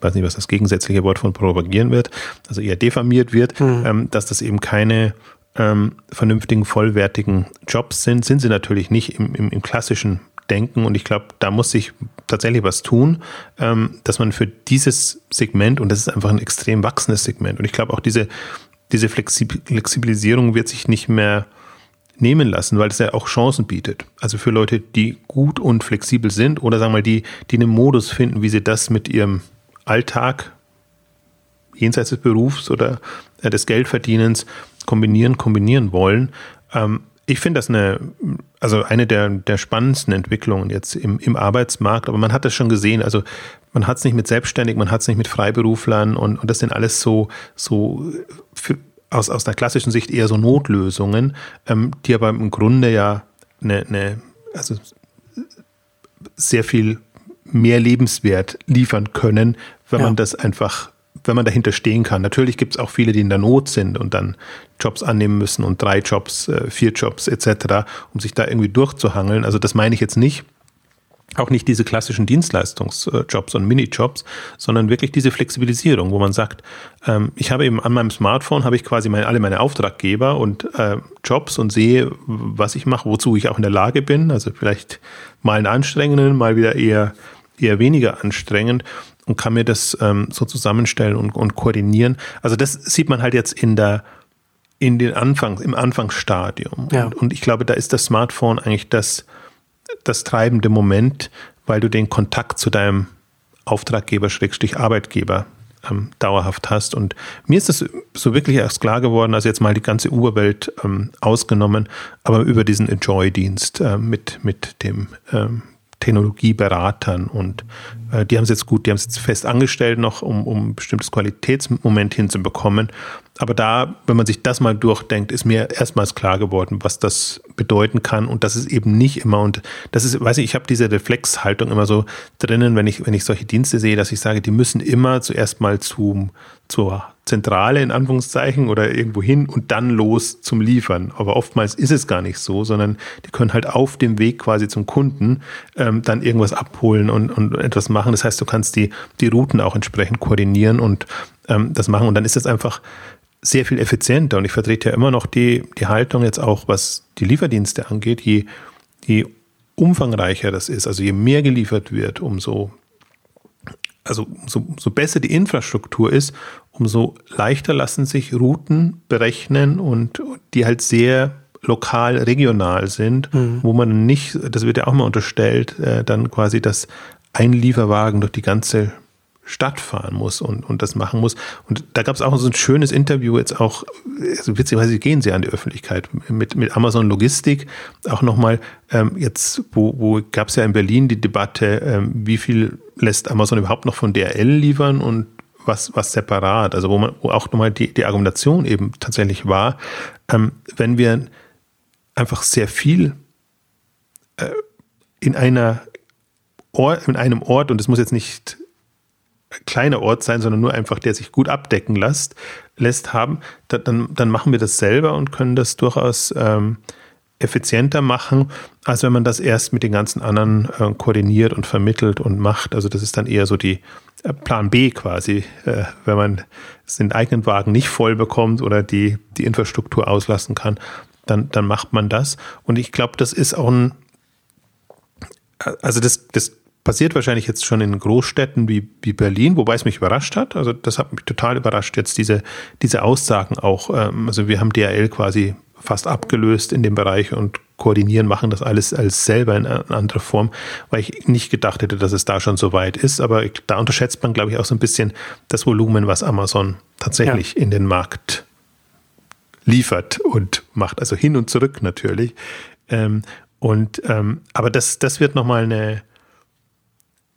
weiß nicht, was das gegensätzliche Wort von propagieren wird, also eher diffamiert wird, mhm. ähm, dass das eben keine ähm, vernünftigen, vollwertigen Jobs sind, sind sie natürlich nicht im, im, im klassischen Denken und ich glaube, da muss sich tatsächlich was tun, ähm, dass man für dieses Segment, und das ist einfach ein extrem wachsendes Segment, und ich glaube auch diese, diese Flexibilisierung wird sich nicht mehr nehmen lassen, weil es ja auch Chancen bietet. Also für Leute, die gut und flexibel sind oder sagen wir mal, die, die einen Modus finden, wie sie das mit ihrem Alltag jenseits des Berufs oder äh, des Geldverdienens kombinieren, kombinieren wollen. Ähm, ich finde das eine, also eine der, der spannendsten Entwicklungen jetzt im, im Arbeitsmarkt, aber man hat das schon gesehen. Also man hat es nicht mit Selbstständigen, man hat es nicht mit Freiberuflern und, und das sind alles so, so für, aus, aus einer klassischen Sicht eher so Notlösungen, ähm, die aber im Grunde ja eine, eine, also sehr viel mehr Lebenswert liefern können, wenn ja. man das einfach wenn man dahinter stehen kann. Natürlich gibt es auch viele, die in der Not sind und dann Jobs annehmen müssen und drei Jobs, äh, vier Jobs etc., um sich da irgendwie durchzuhangeln. Also das meine ich jetzt nicht. Auch nicht diese klassischen Dienstleistungsjobs und Minijobs, sondern wirklich diese Flexibilisierung, wo man sagt, ähm, ich habe eben an meinem Smartphone habe ich quasi meine, alle meine Auftraggeber und äh, Jobs und sehe, was ich mache, wozu ich auch in der Lage bin. Also vielleicht mal einen anstrengenden, mal wieder eher eher weniger anstrengend und kann mir das ähm, so zusammenstellen und, und koordinieren. Also das sieht man halt jetzt in der in den Anfang, im Anfangsstadium. Ja. Und, und, ich glaube, da ist das Smartphone eigentlich das, das treibende Moment, weil du den Kontakt zu deinem Auftraggeber, Schrägstrich Arbeitgeber ähm, dauerhaft hast. Und mir ist das so wirklich erst klar geworden, also jetzt mal die ganze Uberwelt ähm, ausgenommen, aber über diesen Enjoy-Dienst äh, mit, mit dem ähm, Technologieberatern und äh, die haben es jetzt gut, die haben es jetzt fest angestellt noch, um, um ein bestimmtes Qualitätsmoment hinzubekommen. Aber da, wenn man sich das mal durchdenkt, ist mir erstmals klar geworden, was das bedeuten kann und das ist eben nicht immer und das ist, weiß ich, ich habe diese Reflexhaltung immer so drinnen, wenn ich wenn ich solche Dienste sehe, dass ich sage, die müssen immer zuerst mal zum zur Zentrale in Anführungszeichen oder irgendwo hin und dann los zum Liefern. Aber oftmals ist es gar nicht so, sondern die können halt auf dem Weg quasi zum Kunden ähm, dann irgendwas abholen und, und etwas machen. Das heißt, du kannst die, die Routen auch entsprechend koordinieren und ähm, das machen. Und dann ist es einfach sehr viel effizienter. Und ich vertrete ja immer noch die, die Haltung jetzt auch, was die Lieferdienste angeht, je, je umfangreicher das ist, also je mehr geliefert wird, umso also so, so besser die Infrastruktur ist, umso leichter lassen sich Routen berechnen und die halt sehr lokal, regional sind, mhm. wo man nicht, das wird ja auch mal unterstellt, äh, dann quasi das ein Lieferwagen durch die ganze Stadt fahren muss und, und das machen muss. Und da gab es auch so ein schönes Interview jetzt auch, also witzigerweise gehen sie an die Öffentlichkeit mit, mit Amazon Logistik. Auch nochmal, ähm, jetzt, wo, wo gab es ja in Berlin die Debatte, ähm, wie viel lässt Amazon überhaupt noch von DRL liefern und was, was separat, also wo man wo auch nochmal die, die Argumentation eben tatsächlich war, ähm, wenn wir einfach sehr viel äh, in einer Ort, in einem Ort, und es muss jetzt nicht kleiner Ort sein, sondern nur einfach, der sich gut abdecken lässt, lässt haben, dann, dann machen wir das selber und können das durchaus ähm, effizienter machen, als wenn man das erst mit den ganzen anderen äh, koordiniert und vermittelt und macht. Also das ist dann eher so die äh, Plan B quasi, äh, wenn man den eigenen Wagen nicht voll bekommt oder die, die Infrastruktur auslassen kann, dann, dann macht man das. Und ich glaube, das ist auch ein, also das, das passiert wahrscheinlich jetzt schon in Großstädten wie, wie Berlin, wobei es mich überrascht hat. Also das hat mich total überrascht, jetzt diese, diese Aussagen auch. Ähm, also wir haben DRL quasi fast abgelöst in dem Bereich und koordinieren, machen das alles als selber in einer anderen Form, weil ich nicht gedacht hätte, dass es da schon so weit ist. Aber da unterschätzt man, glaube ich, auch so ein bisschen das Volumen, was Amazon tatsächlich ja. in den Markt liefert und macht. Also hin und zurück natürlich. Ähm, und ähm, aber das, das wird nochmal eine,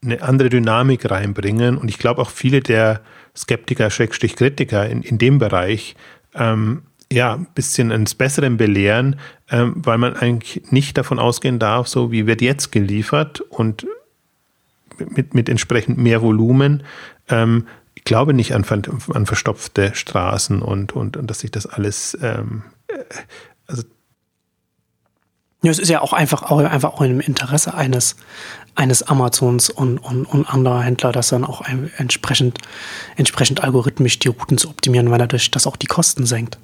eine andere Dynamik reinbringen. Und ich glaube auch viele der Skeptiker, Schrägstrich Kritiker in, in dem Bereich ähm, ja, ein bisschen ins Besseren belehren, ähm, weil man eigentlich nicht davon ausgehen darf, so wie wird jetzt geliefert und mit, mit entsprechend mehr Volumen. Ähm, ich glaube nicht an, an verstopfte Straßen und, und, und dass sich das alles, ähm, äh, also
ja, es ist ja auch einfach, auch einfach auch im Interesse eines, eines Amazons und, und, und anderer Händler, das dann auch entsprechend, entsprechend algorithmisch die Routen zu optimieren, weil dadurch das auch die Kosten senkt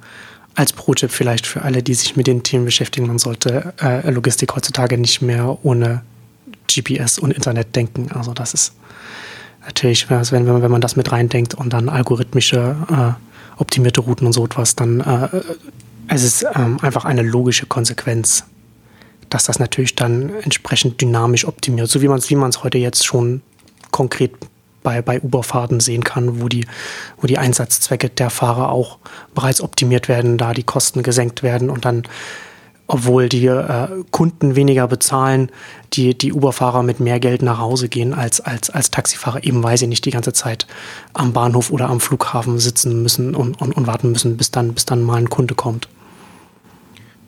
als Pro-Tipp vielleicht für alle, die sich mit den Themen beschäftigen, man sollte äh, Logistik heutzutage nicht mehr ohne GPS und Internet denken. Also das ist natürlich, wenn, wenn, man das mit reindenkt und dann algorithmische, äh, optimierte Routen und so etwas, dann äh, es ist ähm, einfach eine logische Konsequenz, dass das natürlich dann entsprechend dynamisch optimiert, so wie man es wie heute jetzt schon konkret bei, bei Uberfahrten sehen kann, wo die, wo die Einsatzzwecke der Fahrer auch bereits optimiert werden, da die Kosten gesenkt werden und dann obwohl die äh, Kunden weniger bezahlen, die, die Uber-Fahrer mit mehr Geld nach Hause gehen als, als, als Taxifahrer, eben weil sie nicht die ganze Zeit am Bahnhof oder am Flughafen sitzen müssen und, und, und warten müssen, bis dann, bis dann mal ein Kunde kommt.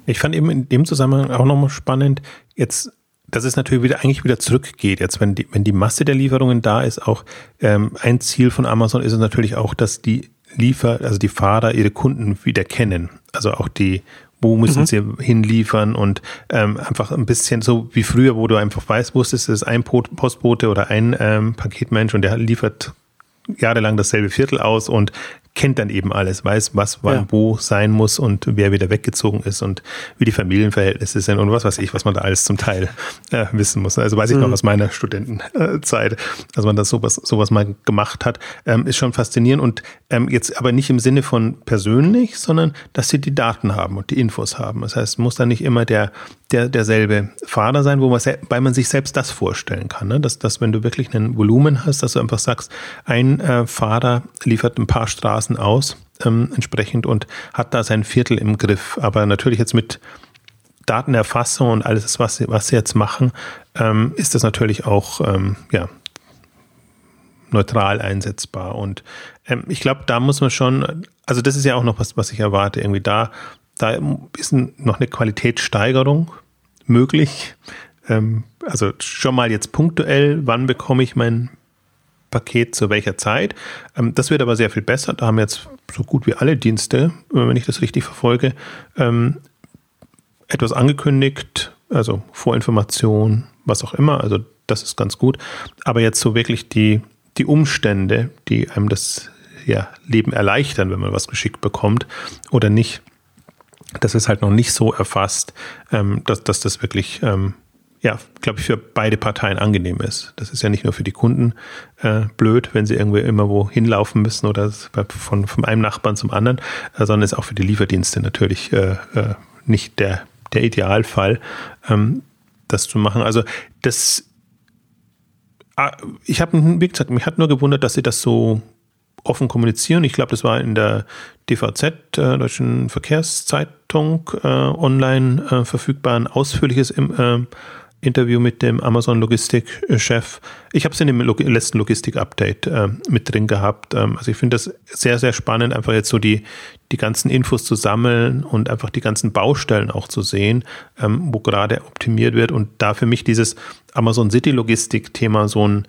Ich fand eben in dem Zusammenhang auch nochmal spannend, jetzt dass es natürlich wieder eigentlich wieder zurückgeht. Jetzt, wenn die, wenn die Masse der Lieferungen da ist, auch ähm, ein Ziel von Amazon ist es natürlich auch, dass die Liefer, also die Fahrer ihre Kunden wieder kennen. Also auch die, wo müssen mhm. sie hinliefern und ähm, einfach ein bisschen so wie früher, wo du einfach weißt, wusstest, es ist ein Postbote oder ein ähm, Paketmensch und der liefert jahrelang dasselbe Viertel aus und kennt dann eben alles, weiß, was wann ja. wo sein muss und wer wieder weggezogen ist und wie die Familienverhältnisse sind und was weiß ich, was man da alles zum Teil äh, wissen muss. Also weiß ich mhm. noch aus meiner Studentenzeit, dass man das sowas, sowas mal gemacht hat, ähm, ist schon faszinierend und ähm, jetzt aber nicht im Sinne von persönlich, sondern dass sie die Daten haben und die Infos haben. Das heißt, muss da nicht immer der, der derselbe Fahrer sein, wo man, weil man sich selbst das vorstellen kann, ne? dass, dass wenn du wirklich ein Volumen hast, dass du einfach sagst, ein äh, Fahrer liefert ein paar Straßen Straßen aus ähm, entsprechend und hat da sein Viertel im Griff. Aber natürlich jetzt mit Datenerfassung und alles, was sie, was sie jetzt machen, ähm, ist das natürlich auch ähm, ja, neutral einsetzbar. Und ähm, ich glaube, da muss man schon, also das ist ja auch noch was, was ich erwarte, irgendwie da, da ist noch eine Qualitätssteigerung möglich. Ähm, also schon mal jetzt punktuell, wann bekomme ich mein Paket zu welcher Zeit. Ähm, das wird aber sehr viel besser. Da haben jetzt so gut wie alle Dienste, wenn ich das richtig verfolge, ähm, etwas angekündigt, also Vorinformation, was auch immer. Also das ist ganz gut. Aber jetzt so wirklich die, die Umstände, die einem das ja, Leben erleichtern, wenn man was geschickt bekommt oder nicht, das ist halt noch nicht so erfasst, ähm, dass, dass das wirklich ja, glaube ich, für beide Parteien angenehm ist. Das ist ja nicht nur für die Kunden äh, blöd, wenn sie irgendwie immer wo hinlaufen müssen oder von, von einem Nachbarn zum anderen, äh, sondern ist auch für die Lieferdienste natürlich äh, äh, nicht der, der Idealfall, ähm, das zu machen. Also das, ah, ich habe, wie gesagt, mich hat nur gewundert, dass sie das so offen kommunizieren. Ich glaube, das war in der DVZ, äh, Deutschen Verkehrszeitung, äh, online äh, verfügbar, ein ausführliches äh, Interview mit dem Amazon Logistik-Chef. Ich habe es in dem Log letzten Logistik-Update äh, mit drin gehabt. Ähm, also ich finde das sehr, sehr spannend, einfach jetzt so die, die ganzen Infos zu sammeln und einfach die ganzen Baustellen auch zu sehen, ähm, wo gerade optimiert wird. Und da für mich dieses Amazon City Logistik-Thema so ein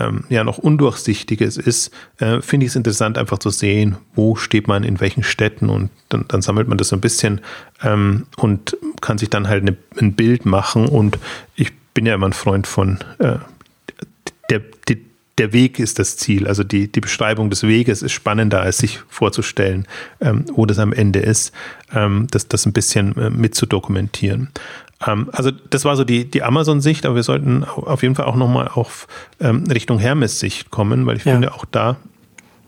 ähm, ja noch undurchsichtiges ist, äh, finde ich es interessant, einfach zu sehen, wo steht man in welchen Städten und dann, dann sammelt man das so ein bisschen ähm, und kann sich dann halt eine, ein Bild machen. Und ich bin ja immer ein Freund von äh, der, die, der Weg ist das Ziel. Also die, die Beschreibung des Weges ist spannender, als sich vorzustellen, ähm, wo das am Ende ist, ähm, das, das ein bisschen äh, mit. Ähm, also das war so die, die Amazon-Sicht, aber wir sollten auf jeden Fall auch nochmal auf ähm, Richtung Hermes-Sicht kommen, weil ich ja. finde auch da.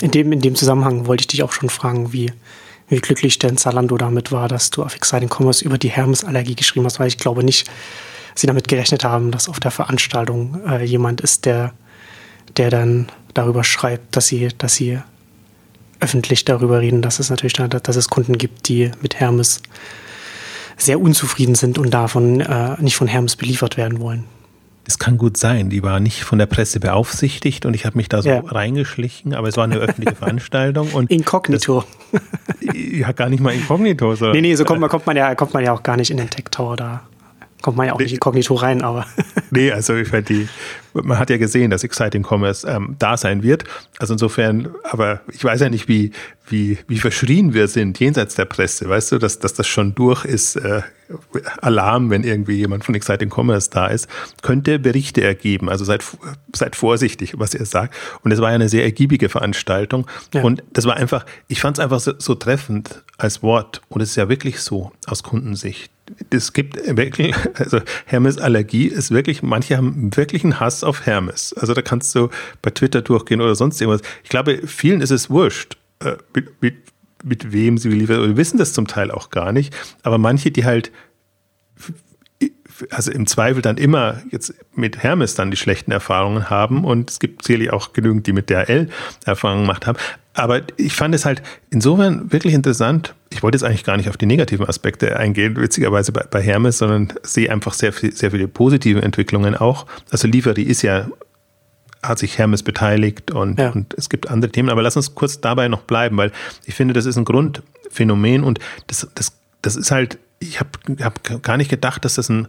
In dem, in dem Zusammenhang wollte ich dich auch schon fragen, wie, wie glücklich denn Zalando damit war, dass du auf Exciting Commerce über die Hermes-Allergie geschrieben hast, weil ich glaube nicht, sie damit gerechnet haben, dass auf der Veranstaltung äh, jemand ist, der, der dann darüber schreibt, dass sie, dass sie öffentlich darüber reden, dass es natürlich, dass es Kunden gibt, die mit Hermes sehr unzufrieden sind und davon äh, nicht von Hermes beliefert werden wollen.
Es kann gut sein, die war nicht von der Presse beaufsichtigt und ich habe mich da so ja. reingeschlichen, aber es war eine öffentliche Veranstaltung. Und
inkognito.
Das, ja, gar nicht mal inkognito.
So. Nee, nee, so kommt man, kommt, man ja, kommt man ja auch gar nicht in den Tech Tower da kommt man ja auch nicht inkognito rein, aber.
nee, also ich meine, die, man hat ja gesehen, dass Exciting Commerce ähm, da sein wird. Also insofern, aber ich weiß ja nicht, wie, wie, wie verschrien wir sind jenseits der Presse. Weißt du, dass, dass das schon durch ist, äh, Alarm, wenn irgendwie jemand von Exciting Commerce da ist, könnte Berichte ergeben. Also seid, seid vorsichtig, was ihr sagt. Und es war ja eine sehr ergiebige Veranstaltung. Ja. Und das war einfach, ich fand es einfach so, so treffend als Wort. Und es ist ja wirklich so aus Kundensicht es gibt wirklich, also Hermes-Allergie ist wirklich, manche haben wirklich einen Hass auf Hermes. Also da kannst du bei Twitter durchgehen oder sonst irgendwas. Ich glaube, vielen ist es wurscht, äh, mit, mit, mit wem sie liefern. Oder wissen das zum Teil auch gar nicht. Aber manche, die halt also im Zweifel dann immer jetzt mit Hermes dann die schlechten Erfahrungen haben und es gibt sicherlich auch genügend, die mit DRL Erfahrungen gemacht haben. Aber ich fand es halt insofern wirklich interessant. Ich wollte jetzt eigentlich gar nicht auf die negativen Aspekte eingehen, witzigerweise bei, bei Hermes, sondern sehe einfach sehr, viel, sehr viele positive Entwicklungen auch. Also Liefery ist ja, hat sich Hermes beteiligt und, ja. und es gibt andere Themen. Aber lass uns kurz dabei noch bleiben, weil ich finde, das ist ein Grundphänomen und das, das, das ist halt, ich habe hab gar nicht gedacht, dass das ein,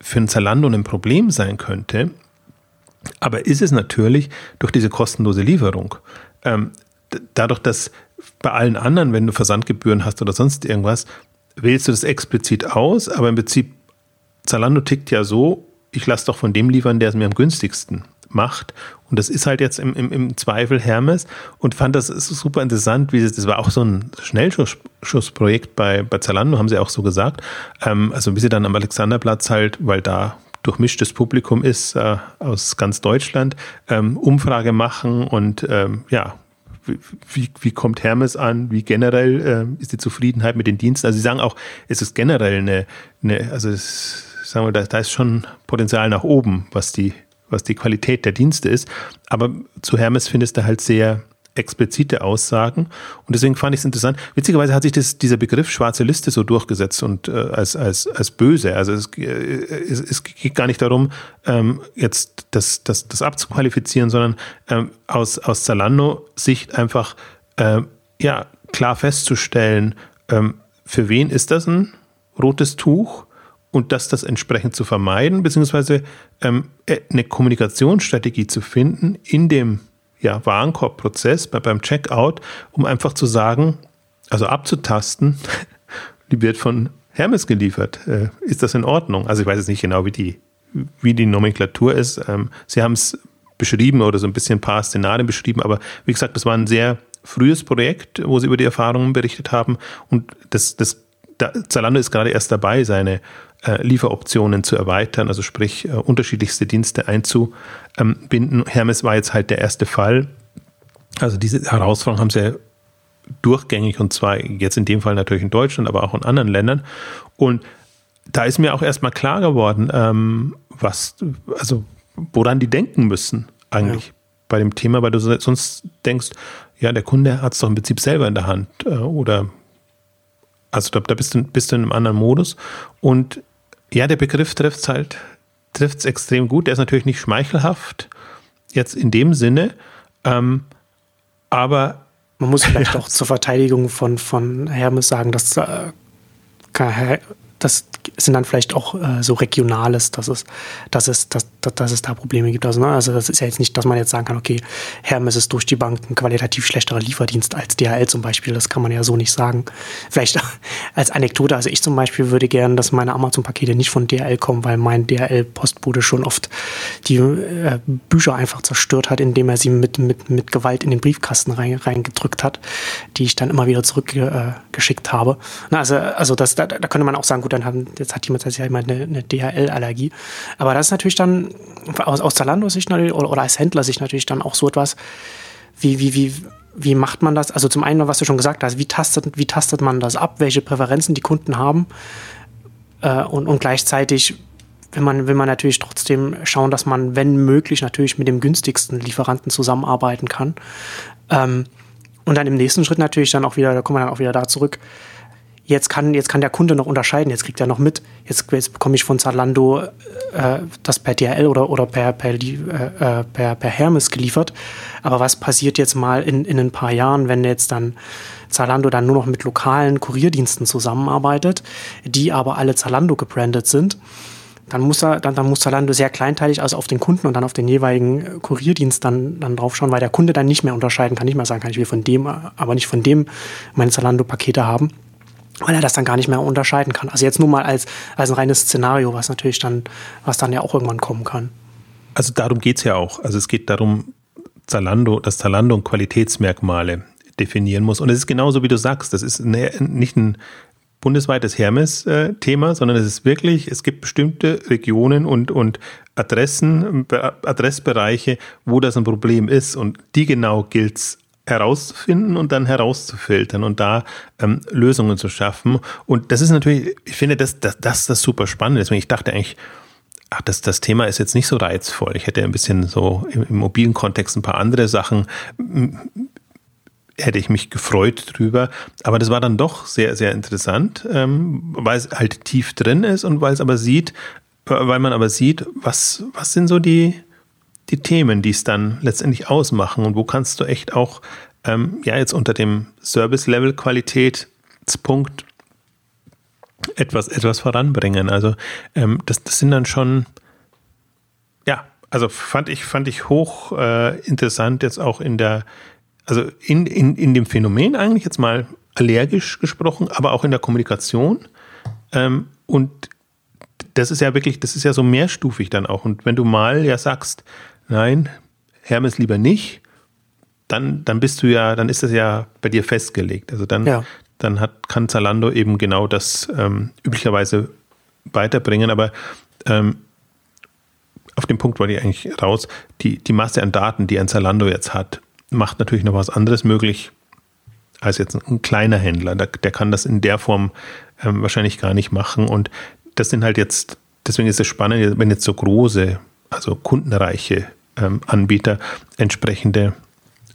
für ein Zalando ein Problem sein könnte. Aber ist es natürlich durch diese kostenlose Lieferung. Ähm, dadurch, dass bei allen anderen, wenn du Versandgebühren hast oder sonst irgendwas, wählst du das explizit aus, aber im Prinzip Zalando tickt ja so, ich lasse doch von dem liefern, der es mir am günstigsten macht. Und das ist halt jetzt im, im, im Zweifel Hermes und fand das super interessant, wie das, das war auch so ein Schnellschussprojekt bei, bei Zalando, haben sie auch so gesagt. Ähm, also wie sie dann am Alexanderplatz halt, weil da durchmischtes Publikum ist äh, aus ganz Deutschland, ähm, Umfrage machen und ähm, ja, wie, wie kommt Hermes an? Wie generell äh, ist die Zufriedenheit mit den Diensten? Also Sie sagen auch, es ist generell eine, eine also es, sagen wir, da, da ist schon Potenzial nach oben, was die, was die Qualität der Dienste ist. Aber zu Hermes findest du halt sehr explizite Aussagen. Und deswegen fand ich es interessant. Witzigerweise hat sich das, dieser Begriff schwarze Liste so durchgesetzt und äh, als, als, als böse. Also es, äh, es, es geht gar nicht darum, ähm, jetzt das, das, das abzuqualifizieren, sondern ähm, aus, aus Zalando-Sicht einfach äh, ja, klar festzustellen, ähm, für wen ist das ein rotes Tuch? und das das entsprechend zu vermeiden, beziehungsweise ähm, äh, eine Kommunikationsstrategie zu finden in dem ja, Warenkorbprozess bei, beim Checkout, um einfach zu sagen, also abzutasten, die wird von Hermes geliefert. Äh, ist das in Ordnung? Also ich weiß jetzt nicht genau, wie die, wie die Nomenklatur ist. Ähm, Sie haben es beschrieben oder so ein bisschen ein paar Szenarien beschrieben, aber wie gesagt, das war ein sehr frühes Projekt, wo Sie über die Erfahrungen berichtet haben und das, das da, Zalando ist gerade erst dabei, seine Lieferoptionen zu erweitern, also sprich äh, unterschiedlichste Dienste einzubinden. Hermes war jetzt halt der erste Fall. Also diese Herausforderungen haben sie durchgängig und zwar jetzt in dem Fall natürlich in Deutschland, aber auch in anderen Ländern. Und da ist mir auch erstmal klar geworden, ähm, was, also woran die denken müssen eigentlich ja. bei dem Thema, weil du sonst denkst, ja, der Kunde hat es doch im Prinzip selber in der Hand äh, oder also da, da bist, du, bist du in einem anderen Modus und ja, der Begriff trifft es halt, trifft es extrem gut. Der ist natürlich nicht schmeichelhaft, jetzt in dem Sinne, ähm, aber.
Man muss vielleicht ja. auch zur Verteidigung von, von Hermes sagen, dass äh, das sind dann vielleicht auch äh, so Regionales, dass es, dass, es, dass, dass es da Probleme gibt. Also, ne? also das ist ja jetzt nicht, dass man jetzt sagen kann, okay, Hermes ist durch die Bank ein qualitativ schlechterer Lieferdienst als DHL zum Beispiel. Das kann man ja so nicht sagen. Vielleicht als Anekdote, also ich zum Beispiel würde gerne, dass meine Amazon-Pakete nicht von DHL kommen, weil mein DHL-Postbude schon oft die äh, Bücher einfach zerstört hat, indem er sie mit, mit, mit Gewalt in den Briefkasten rein, reingedrückt hat, die ich dann immer wieder zurückgeschickt äh, habe. Na, also, also das, da, da könnte man auch sagen, gut, dann haben, jetzt hat jemand tatsächlich mal eine, eine DHL-Allergie. Aber das ist natürlich dann aus, aus Zalando-Sicht oder, oder als Händler-Sicht natürlich dann auch so etwas, wie, wie, wie, wie macht man das? Also zum einen, was du schon gesagt hast, wie tastet, wie tastet man das ab, welche Präferenzen die Kunden haben äh, und, und gleichzeitig will man, will man natürlich trotzdem schauen, dass man, wenn möglich, natürlich mit dem günstigsten Lieferanten zusammenarbeiten kann. Ähm, und dann im nächsten Schritt natürlich dann auch wieder, da kommen wir dann auch wieder da zurück, jetzt kann, jetzt kann der Kunde noch unterscheiden, jetzt kriegt er noch mit, jetzt, jetzt bekomme ich von Zalando äh, das per DHL oder, oder per, per, äh, per, per Hermes geliefert. Aber was passiert jetzt mal in, in ein paar Jahren, wenn jetzt dann Zalando dann nur noch mit lokalen Kurierdiensten zusammenarbeitet, die aber alle Zalando gebrandet sind? dann muss er, dann, dann muss Zalando sehr kleinteilig also auf den Kunden und dann auf den jeweiligen Kurierdienst dann, dann drauf schauen, weil der Kunde dann nicht mehr unterscheiden kann, nicht mehr sagen kann, ich will von dem, aber nicht von dem meine Zalando-Pakete haben weil er das dann gar nicht mehr unterscheiden kann. Also jetzt nur mal als, als ein reines Szenario, was natürlich dann, was dann ja auch irgendwann kommen kann.
Also darum geht es ja auch. Also es geht darum, Zalando, dass Zalando Qualitätsmerkmale definieren muss. Und es ist genauso, wie du sagst, das ist nicht ein bundesweites Hermes-Thema, sondern es ist wirklich, es gibt bestimmte Regionen und, und Adressen, Adressbereiche, wo das ein Problem ist. Und die genau gilt es herauszufinden und dann herauszufiltern und da ähm, Lösungen zu schaffen. Und das ist natürlich, ich finde, das, das, das, das super spannend. Deswegen, ich dachte eigentlich, ach, das, das Thema ist jetzt nicht so reizvoll. Ich hätte ein bisschen so im, im mobilen Kontext ein paar andere Sachen, hätte ich mich gefreut drüber. Aber das war dann doch sehr, sehr interessant, ähm, weil es halt tief drin ist und weil es aber sieht, weil man aber sieht, was, was sind so die, die Themen, die es dann letztendlich ausmachen und wo kannst du echt auch ähm, ja jetzt unter dem Service-Level Qualitätspunkt etwas, etwas voranbringen. Also ähm, das, das sind dann schon, ja, also fand ich, fand ich hoch äh, interessant jetzt auch in der, also in, in, in dem Phänomen eigentlich jetzt mal allergisch gesprochen, aber auch in der Kommunikation. Ähm, und das ist ja wirklich, das ist ja so mehrstufig dann auch. Und wenn du mal ja sagst, nein, Hermes lieber nicht, dann, dann bist du ja, dann ist das ja bei dir festgelegt. Also dann, ja. dann hat, kann Zalando eben genau das ähm, üblicherweise weiterbringen, aber ähm, auf den Punkt wollte ich eigentlich raus, die, die Masse an Daten, die ein Zalando jetzt hat, macht natürlich noch was anderes möglich als jetzt ein kleiner Händler. Der, der kann das in der Form ähm, wahrscheinlich gar nicht machen. Und das sind halt jetzt, deswegen ist es spannend, wenn jetzt so große, also kundenreiche ähm, Anbieter entsprechende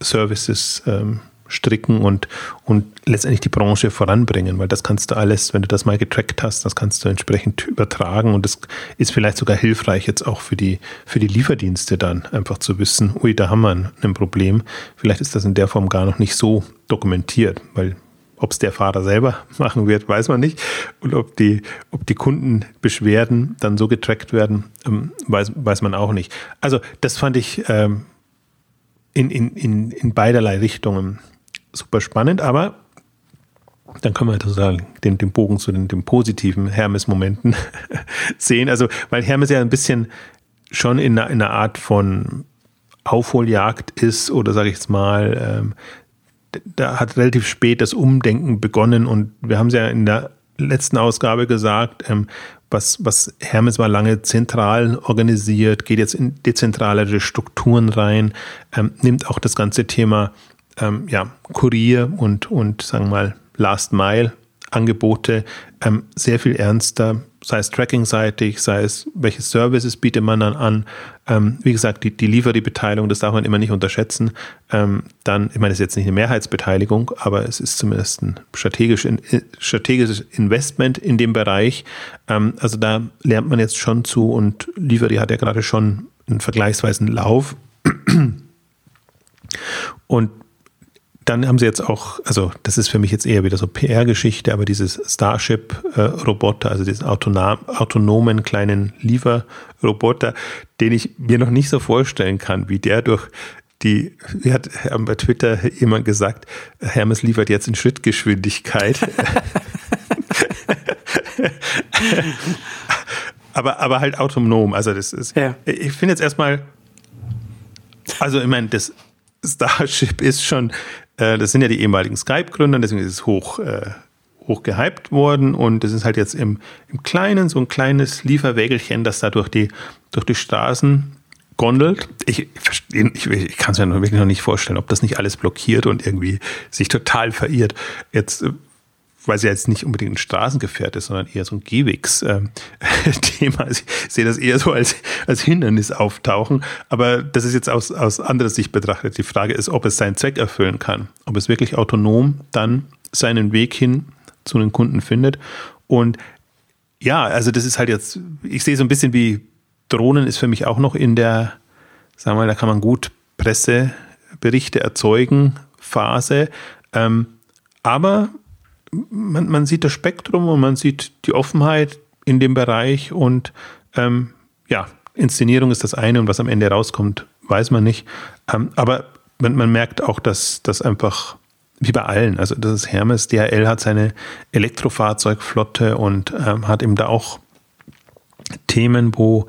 Services ähm, stricken und, und letztendlich die Branche voranbringen, weil das kannst du alles, wenn du das mal getrackt hast, das kannst du entsprechend übertragen und das ist vielleicht sogar hilfreich jetzt auch für die, für die Lieferdienste dann einfach zu wissen, ui, da haben wir ein, ein Problem. Vielleicht ist das in der Form gar noch nicht so dokumentiert, weil ob es der Fahrer selber machen wird, weiß man nicht. Und ob die, ob die Kundenbeschwerden dann so getrackt werden, ähm, weiß, weiß man auch nicht. Also das fand ich ähm, in, in, in, in beiderlei Richtungen super spannend, aber dann können wir sozusagen den, den Bogen zu den, den positiven Hermes-Momenten sehen. Also, weil Hermes ja ein bisschen schon in einer, in einer Art von Aufholjagd ist oder sage ich jetzt mal, ähm, da hat relativ spät das Umdenken begonnen und wir haben es ja in der letzten Ausgabe gesagt, ähm, was, was Hermes war lange zentral organisiert, geht jetzt in dezentralere Strukturen rein, ähm, nimmt auch das ganze Thema ähm, ja, Kurier und, und sagen wir mal Last Mile Angebote ähm, sehr viel ernster, sei es tracking-seitig, sei es welche Services bietet man dann an. Ähm, wie gesagt, die, die Lieferbeteiligung, das darf man immer nicht unterschätzen. Ähm, dann, ich meine, das ist jetzt nicht eine Mehrheitsbeteiligung, aber es ist zumindest ein strategisch, strategisches Investment in dem Bereich. Ähm, also da lernt man jetzt schon zu und Lieferi hat ja gerade schon einen vergleichsweisen Lauf. Und dann haben sie jetzt auch, also das ist für mich jetzt eher wieder so PR-Geschichte, aber dieses Starship-Roboter, also diesen autonom, autonomen kleinen Lieferroboter, den ich mir noch nicht so vorstellen kann, wie der durch die, wie hat bei Twitter jemand gesagt, Hermes liefert jetzt in Schrittgeschwindigkeit. aber, aber halt autonom. Also das ist, ja. ich finde jetzt erstmal, also ich meine, das Starship ist schon äh, das sind ja die ehemaligen Skype-Gründer, deswegen ist es hoch, äh, hoch gehypt worden und es ist halt jetzt im, im Kleinen so ein kleines Lieferwägelchen, das da durch die, durch die Straßen gondelt. Ich, ich, ich kann es mir wirklich noch nicht vorstellen, ob das nicht alles blockiert und irgendwie sich total verirrt. Jetzt äh, weil sie jetzt nicht unbedingt ein Straßengefährt ist, sondern eher so ein Gehwegs-Thema. ich sehe das eher so als, als Hindernis auftauchen. Aber das ist jetzt aus, aus anderer Sicht betrachtet. Die Frage ist, ob es seinen Zweck erfüllen kann. Ob es wirklich autonom dann seinen Weg hin zu den Kunden findet. Und ja, also das ist halt jetzt, ich sehe so ein bisschen wie Drohnen ist für mich auch noch in der, sagen wir mal, da kann man gut Presseberichte erzeugen, Phase. Ähm, aber man, man sieht das Spektrum und man sieht die Offenheit in dem Bereich und ähm, ja, Inszenierung ist das eine und was am Ende rauskommt, weiß man nicht. Ähm, aber man, man merkt auch, dass das einfach wie bei allen, also das ist Hermes, DHL hat seine Elektrofahrzeugflotte und ähm, hat eben da auch Themen, wo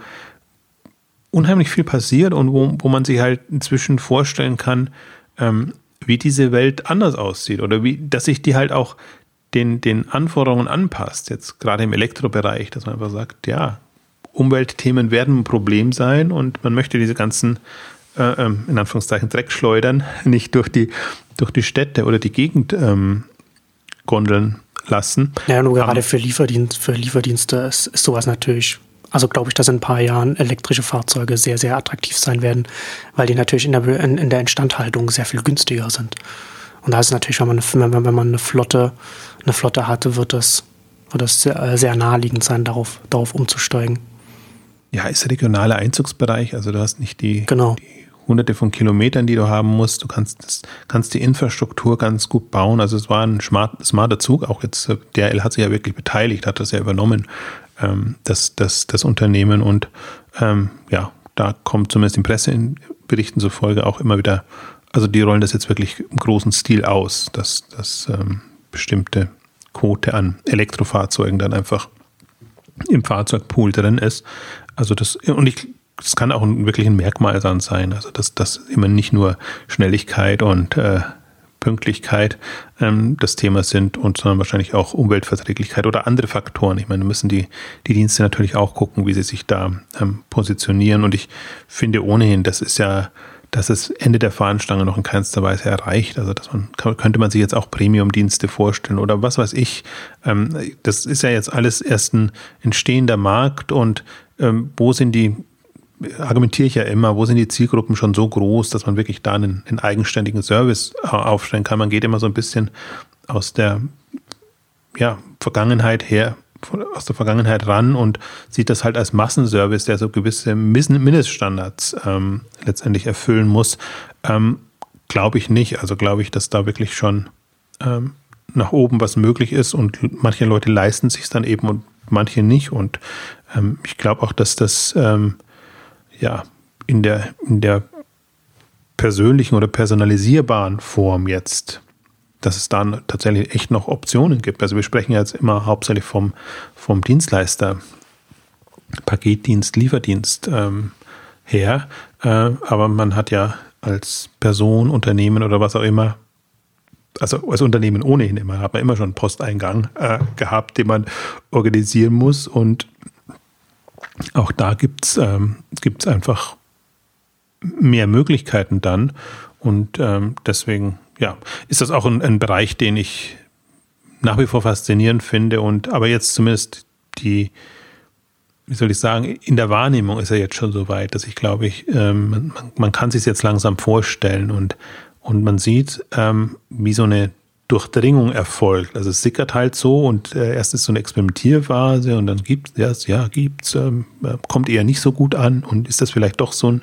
unheimlich viel passiert und wo, wo man sich halt inzwischen vorstellen kann, ähm, wie diese Welt anders aussieht oder wie, dass sich die halt auch den, den Anforderungen anpasst, jetzt gerade im Elektrobereich, dass man einfach sagt, ja, Umweltthemen werden ein Problem sein und man möchte diese ganzen, äh, ähm, in Anführungszeichen, Dreckschleudern nicht durch die, durch die Städte oder die Gegend ähm, gondeln lassen.
Ja, nur gerade für, Lieferdienst, für Lieferdienste ist, ist sowas natürlich also glaube ich, dass in ein paar Jahren elektrische Fahrzeuge sehr, sehr attraktiv sein werden, weil die natürlich in der, in, in der Instandhaltung sehr viel günstiger sind. Und da ist natürlich, wenn man, wenn, wenn man eine Flotte, eine Flotte hatte, wird das, wird das sehr, sehr naheliegend sein, darauf, darauf umzusteigen.
Ja, ist regionaler Einzugsbereich, also du hast nicht die,
genau.
die hunderte von Kilometern, die du haben musst. Du kannst, das, kannst die Infrastruktur ganz gut bauen. Also es war ein smart, smarter Zug. Auch jetzt, äh, DRL hat sich ja wirklich beteiligt, hat das ja übernommen ähm, das, das, das Unternehmen. Und ähm, ja, da kommt zumindest in Presseberichten zufolge auch immer wieder, also die rollen das jetzt wirklich im großen Stil aus, dass, dass ähm, bestimmte Quote an Elektrofahrzeugen dann einfach im Fahrzeugpool drin ist. Also das, und ich, das kann auch wirklich ein Merkmal dann sein. Also dass das immer nicht nur Schnelligkeit und äh, Pünktlichkeit ähm, das Thema sind und sondern wahrscheinlich auch Umweltverträglichkeit oder andere Faktoren. Ich meine, müssen die, die Dienste natürlich auch gucken, wie sie sich da ähm, positionieren. Und ich finde ohnehin, das ist ja, dass es Ende der Fahnenstange noch in keinster Weise erreicht. Also dass man könnte man sich jetzt auch Premium-Dienste vorstellen oder was weiß ich. Ähm, das ist ja jetzt alles erst ein entstehender Markt und ähm, wo sind die argumentiere ich ja immer, wo sind die Zielgruppen schon so groß, dass man wirklich da einen, einen eigenständigen Service aufstellen kann. Man geht immer so ein bisschen aus der ja, Vergangenheit her, aus der Vergangenheit ran und sieht das halt als Massenservice, der so gewisse Mindeststandards ähm, letztendlich erfüllen muss. Ähm, glaube ich nicht. Also glaube ich, dass da wirklich schon ähm, nach oben was möglich ist und manche Leute leisten sich dann eben und manche nicht. Und ähm, ich glaube auch, dass das ähm, ja, in der, in der persönlichen oder personalisierbaren Form jetzt, dass es dann tatsächlich echt noch Optionen gibt. Also wir sprechen ja jetzt immer hauptsächlich vom, vom Dienstleister, Paketdienst, Lieferdienst ähm, her, äh, aber man hat ja als Person, Unternehmen oder was auch immer, also als Unternehmen ohnehin immer, hat man immer schon einen Posteingang äh, gehabt, den man organisieren muss und auch da gibt es ähm, einfach mehr Möglichkeiten dann. Und ähm, deswegen, ja, ist das auch ein, ein, Bereich, den ich nach wie vor faszinierend finde. Und aber jetzt zumindest die, wie soll ich sagen, in der Wahrnehmung ist er jetzt schon so weit, dass ich glaube, ich, ähm, man, man, kann sich jetzt langsam vorstellen und, und man sieht, ähm, wie so eine Durchdringung erfolgt. Also es sickert halt so und äh, erst ist so eine Experimentierphase und dann gibt es, ja, gibt's, ähm, äh, kommt eher nicht so gut an und ist das vielleicht doch so ein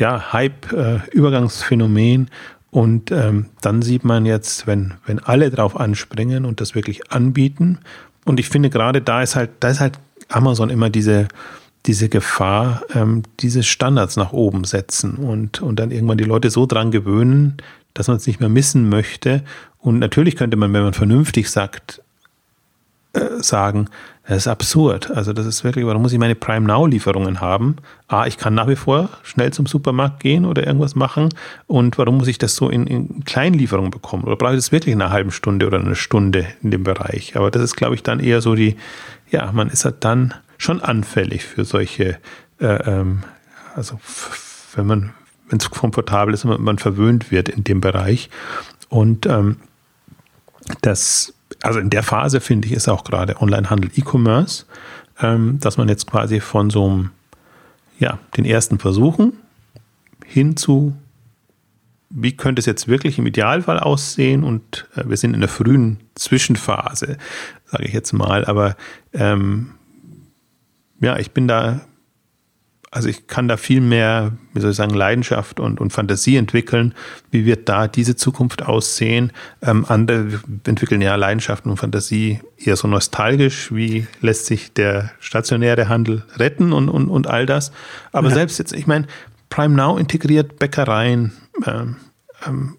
ja, Hype-Übergangsphänomen. Äh, und ähm, dann sieht man jetzt, wenn, wenn alle drauf anspringen und das wirklich anbieten. Und ich finde gerade da ist halt, da ist halt Amazon immer diese, diese Gefahr, ähm, diese Standards nach oben setzen und, und dann irgendwann die Leute so dran gewöhnen, dass man es nicht mehr missen möchte und natürlich könnte man, wenn man vernünftig sagt, äh, sagen, das ist absurd. Also das ist wirklich, warum muss ich meine Prime Now Lieferungen haben? A, ich kann nach wie vor schnell zum Supermarkt gehen oder irgendwas machen. Und warum muss ich das so in, in Kleinlieferungen bekommen? Oder brauche ich das wirklich in einer halben Stunde oder eine Stunde in dem Bereich? Aber das ist, glaube ich, dann eher so die, ja, man ist halt dann schon anfällig für solche, äh, ähm, also wenn man, wenn es komfortabel ist, man, man verwöhnt wird in dem Bereich. Und ähm, das also in der Phase finde ich, ist auch gerade Onlinehandel E-Commerce, ähm, dass man jetzt quasi von so einem, ja, den ersten Versuchen hin zu, wie könnte es jetzt wirklich im Idealfall aussehen? Und äh, wir sind in der frühen Zwischenphase, sage ich jetzt mal, aber ähm, ja, ich bin da also ich kann da viel mehr, wie soll ich sagen, Leidenschaft und, und Fantasie entwickeln. Wie wird da diese Zukunft aussehen? Ähm, andere entwickeln ja Leidenschaften und Fantasie eher so nostalgisch. Wie lässt sich der stationäre Handel retten und, und, und all das? Aber ja. selbst jetzt, ich meine, Prime Now integriert Bäckereien, ähm, ähm,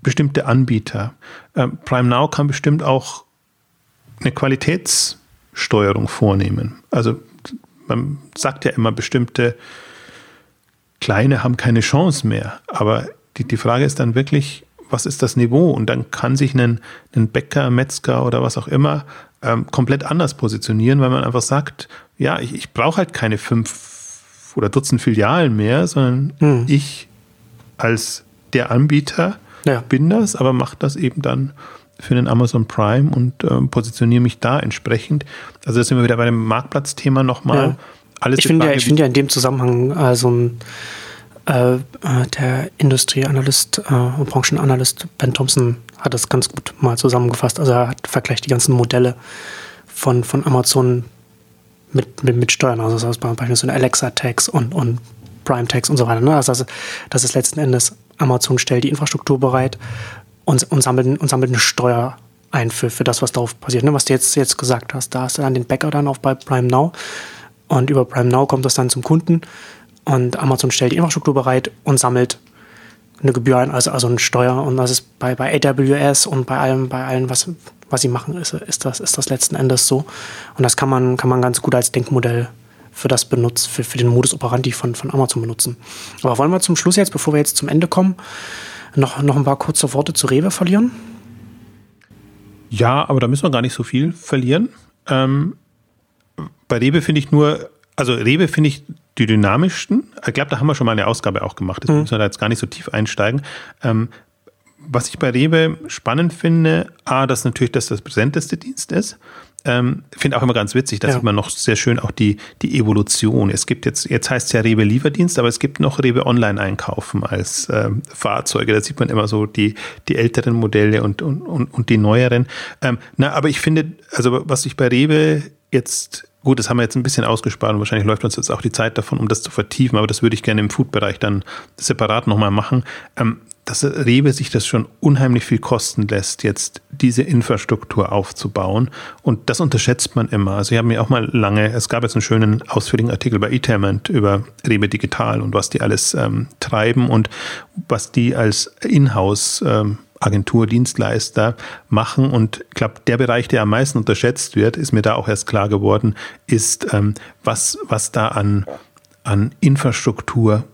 bestimmte Anbieter. Ähm, Prime Now kann bestimmt auch eine Qualitätssteuerung vornehmen. Also man sagt ja immer, bestimmte Kleine haben keine Chance mehr. Aber die, die Frage ist dann wirklich, was ist das Niveau? Und dann kann sich ein, ein Bäcker, Metzger oder was auch immer ähm, komplett anders positionieren, weil man einfach sagt, ja, ich, ich brauche halt keine fünf oder Dutzend Filialen mehr, sondern hm. ich als der Anbieter ja. bin das, aber mache das eben dann für den Amazon Prime und äh, positioniere mich da entsprechend. Also da sind wir wieder bei dem Marktplatzthema nochmal. Ja.
Alles ich finde ja, find ja in dem Zusammenhang also ein, äh, äh, der Industrieanalyst äh, und Branchenanalyst Ben Thompson hat das ganz gut mal zusammengefasst. Also er hat vergleicht die ganzen Modelle von, von Amazon mit, mit, mit Steuern. Also das heißt beispielsweise Alexa-Tags und, und Prime-Tags und so weiter. Ne? Also das ist letzten Endes, Amazon stellt die Infrastruktur bereit und, und, sammelt, und sammelt eine Steuer ein für, für das, was darauf passiert. Ne? Was du jetzt, jetzt gesagt hast, da hast du dann den Bäcker dann auch bei Prime Now und über Prime Now kommt das dann zum Kunden und Amazon stellt die Infrastruktur bereit und sammelt eine Gebühr ein, also, also eine Steuer. Und das ist bei, bei AWS und bei allem, bei allem, was, was sie machen, ist, ist, das, ist das letzten Endes so. Und das kann man, kann man ganz gut als Denkmodell für das benutzen, für, für den Modus operandi von, von Amazon benutzen. Aber wollen wir zum Schluss jetzt, bevor wir jetzt zum Ende kommen, noch, noch ein paar kurze Worte zu Rewe verlieren?
Ja, aber da müssen wir gar nicht so viel verlieren. Ähm, bei Rewe finde ich nur, also Rewe finde ich die dynamischsten. Ich glaube, da haben wir schon mal eine Ausgabe auch gemacht. Das mhm. müssen wir da jetzt gar nicht so tief einsteigen. Ähm, was ich bei Rewe spannend finde, A, dass natürlich das das präsenteste Dienst ist. Ähm, Finde auch immer ganz witzig, da ja. sieht man noch sehr schön auch die, die Evolution. Es gibt jetzt, jetzt heißt es ja Rewe Lieferdienst, aber es gibt noch Rewe Online-Einkaufen als ähm, Fahrzeuge. Da sieht man immer so die, die älteren Modelle und, und, und, und die neueren. Ähm, na, aber ich finde, also was ich bei Rewe jetzt Gut, das haben wir jetzt ein bisschen ausgespart und wahrscheinlich läuft uns jetzt auch die Zeit davon, um das zu vertiefen, aber das würde ich gerne im Food-Bereich dann separat nochmal machen. Ähm, dass Rewe sich das schon unheimlich viel kosten lässt, jetzt diese Infrastruktur aufzubauen. Und das unterschätzt man immer. Also ich habe mir auch mal lange, es gab jetzt einen schönen ausführlichen Artikel bei eTainment über Rewe Digital und was die alles ähm, treiben und was die als Inhouse ähm, Agentur, Dienstleister machen. Und ich glaube, der Bereich, der am meisten unterschätzt wird, ist mir da auch erst klar geworden, ist, ähm, was, was da an, an Infrastruktur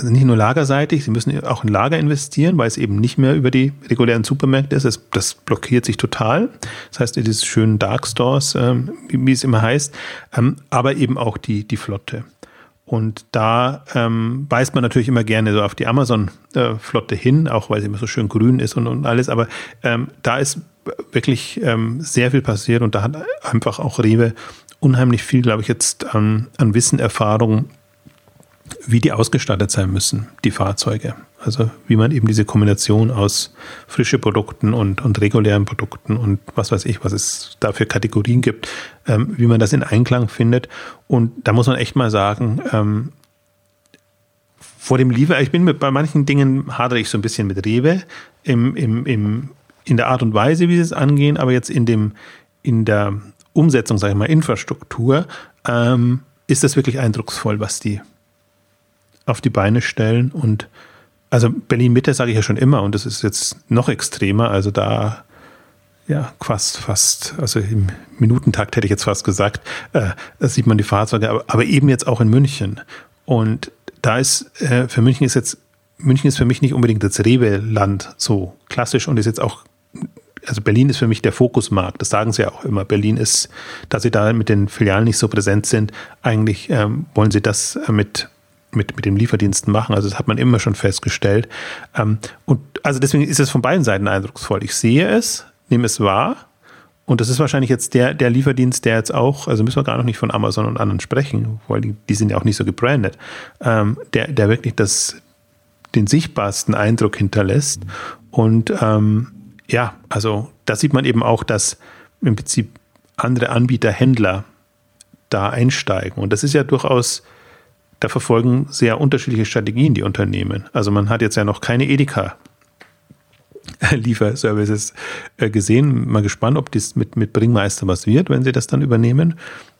also nicht nur lagerseitig, sie müssen auch in Lager investieren, weil es eben nicht mehr über die regulären Supermärkte ist. Das, das blockiert sich total. Das heißt, diese schönen Dark Stores, ähm, wie, wie, es immer heißt, ähm, aber eben auch die, die Flotte. Und da ähm, weist man natürlich immer gerne so auf die Amazon-Flotte hin, auch weil sie immer so schön grün ist und, und alles. Aber ähm, da ist wirklich ähm, sehr viel passiert und da hat einfach auch Rewe unheimlich viel, glaube ich, jetzt an Wissen, Erfahrung wie die ausgestattet sein müssen, die Fahrzeuge. Also wie man eben diese Kombination aus frische Produkten und, und regulären Produkten und was weiß ich, was es da für Kategorien gibt, ähm, wie man das in Einklang findet. Und da muss man echt mal sagen, ähm, vor dem Liefer, ich bin mit, bei manchen Dingen hadere ich so ein bisschen mit Rewe im, im, im, in der Art und Weise, wie sie es angehen, aber jetzt in dem, in der Umsetzung, sage ich mal, Infrastruktur, ähm, ist das wirklich eindrucksvoll, was die, auf die Beine stellen. Und also Berlin Mitte sage ich ja schon immer und das ist jetzt noch extremer. Also da ja, fast, fast, also im Minutentakt hätte ich jetzt fast gesagt, äh, sieht man die Fahrzeuge, aber, aber, eben jetzt auch in München. Und da ist, äh, für München ist jetzt, München ist für mich nicht unbedingt das Rewe-Land so klassisch und ist jetzt auch, also Berlin ist für mich der Fokusmarkt, das sagen sie ja auch immer. Berlin ist, da sie da mit den Filialen nicht so präsent sind, eigentlich ähm, wollen sie das äh, mit mit, mit dem Lieferdiensten machen. Also das hat man immer schon festgestellt. Ähm, und also deswegen ist es von beiden Seiten eindrucksvoll. Ich sehe es, nehme es wahr. Und das ist wahrscheinlich jetzt der, der Lieferdienst, der jetzt auch, also müssen wir gar noch nicht von Amazon und anderen sprechen, weil die, die sind ja auch nicht so gebrandet, ähm, der, der wirklich das, den sichtbarsten Eindruck hinterlässt. Und ähm, ja, also da sieht man eben auch, dass im Prinzip andere Anbieter, Händler da einsteigen. Und das ist ja durchaus, da verfolgen sehr unterschiedliche Strategien die Unternehmen. Also man hat jetzt ja noch keine Edeka Lieferservices äh, gesehen. Mal gespannt, ob das mit, mit Bringmeister was wird, wenn sie das dann übernehmen.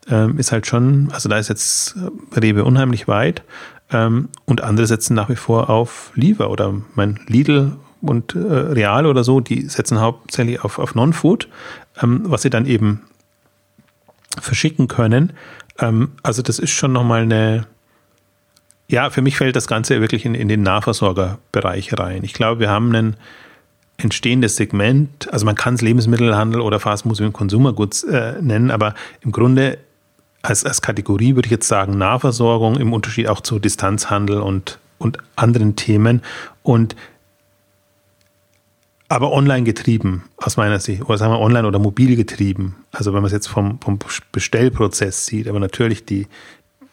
Ähm, ist halt schon, also da ist jetzt Rewe unheimlich weit. Ähm, und andere setzen nach wie vor auf Liefer oder mein Lidl und äh, Real oder so, die setzen hauptsächlich auf, auf Non-Food, ähm, was sie dann eben verschicken können. Ähm, also das ist schon nochmal eine, ja, für mich fällt das Ganze wirklich in, in den Nahversorgerbereich rein. Ich glaube, wir haben einen entstehendes Segment, also man kann es Lebensmittelhandel oder Fast Moving Consumer Goods äh, nennen, aber im Grunde als, als Kategorie würde ich jetzt sagen Nahversorgung im Unterschied auch zu Distanzhandel und, und anderen Themen und aber online getrieben, aus meiner Sicht, oder sagen wir online oder mobil getrieben. Also wenn man es jetzt vom, vom Bestellprozess sieht, aber natürlich die,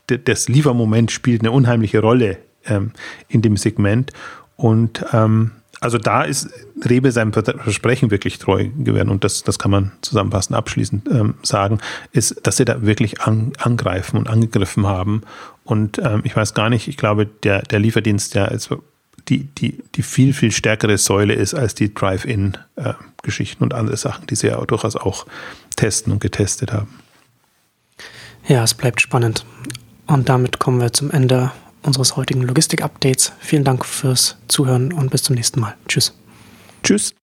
das Liefermoment spielt eine unheimliche Rolle ähm, in dem Segment. Und ähm, also da ist Rebe seinem Versprechen wirklich treu geworden und das, das kann man zusammenfassend abschließend ähm, sagen, ist, dass sie da wirklich an, angreifen und angegriffen haben. Und ähm, ich weiß gar nicht, ich glaube, der, der Lieferdienst, der ist die, die, die viel, viel stärkere Säule ist als die Drive-In-Geschichten äh, und andere Sachen, die sie ja durchaus auch testen und getestet haben.
Ja, es bleibt spannend. Und damit kommen wir zum Ende unseres heutigen Logistik-Updates. Vielen Dank fürs Zuhören und bis zum nächsten Mal. Tschüss.
Tschüss.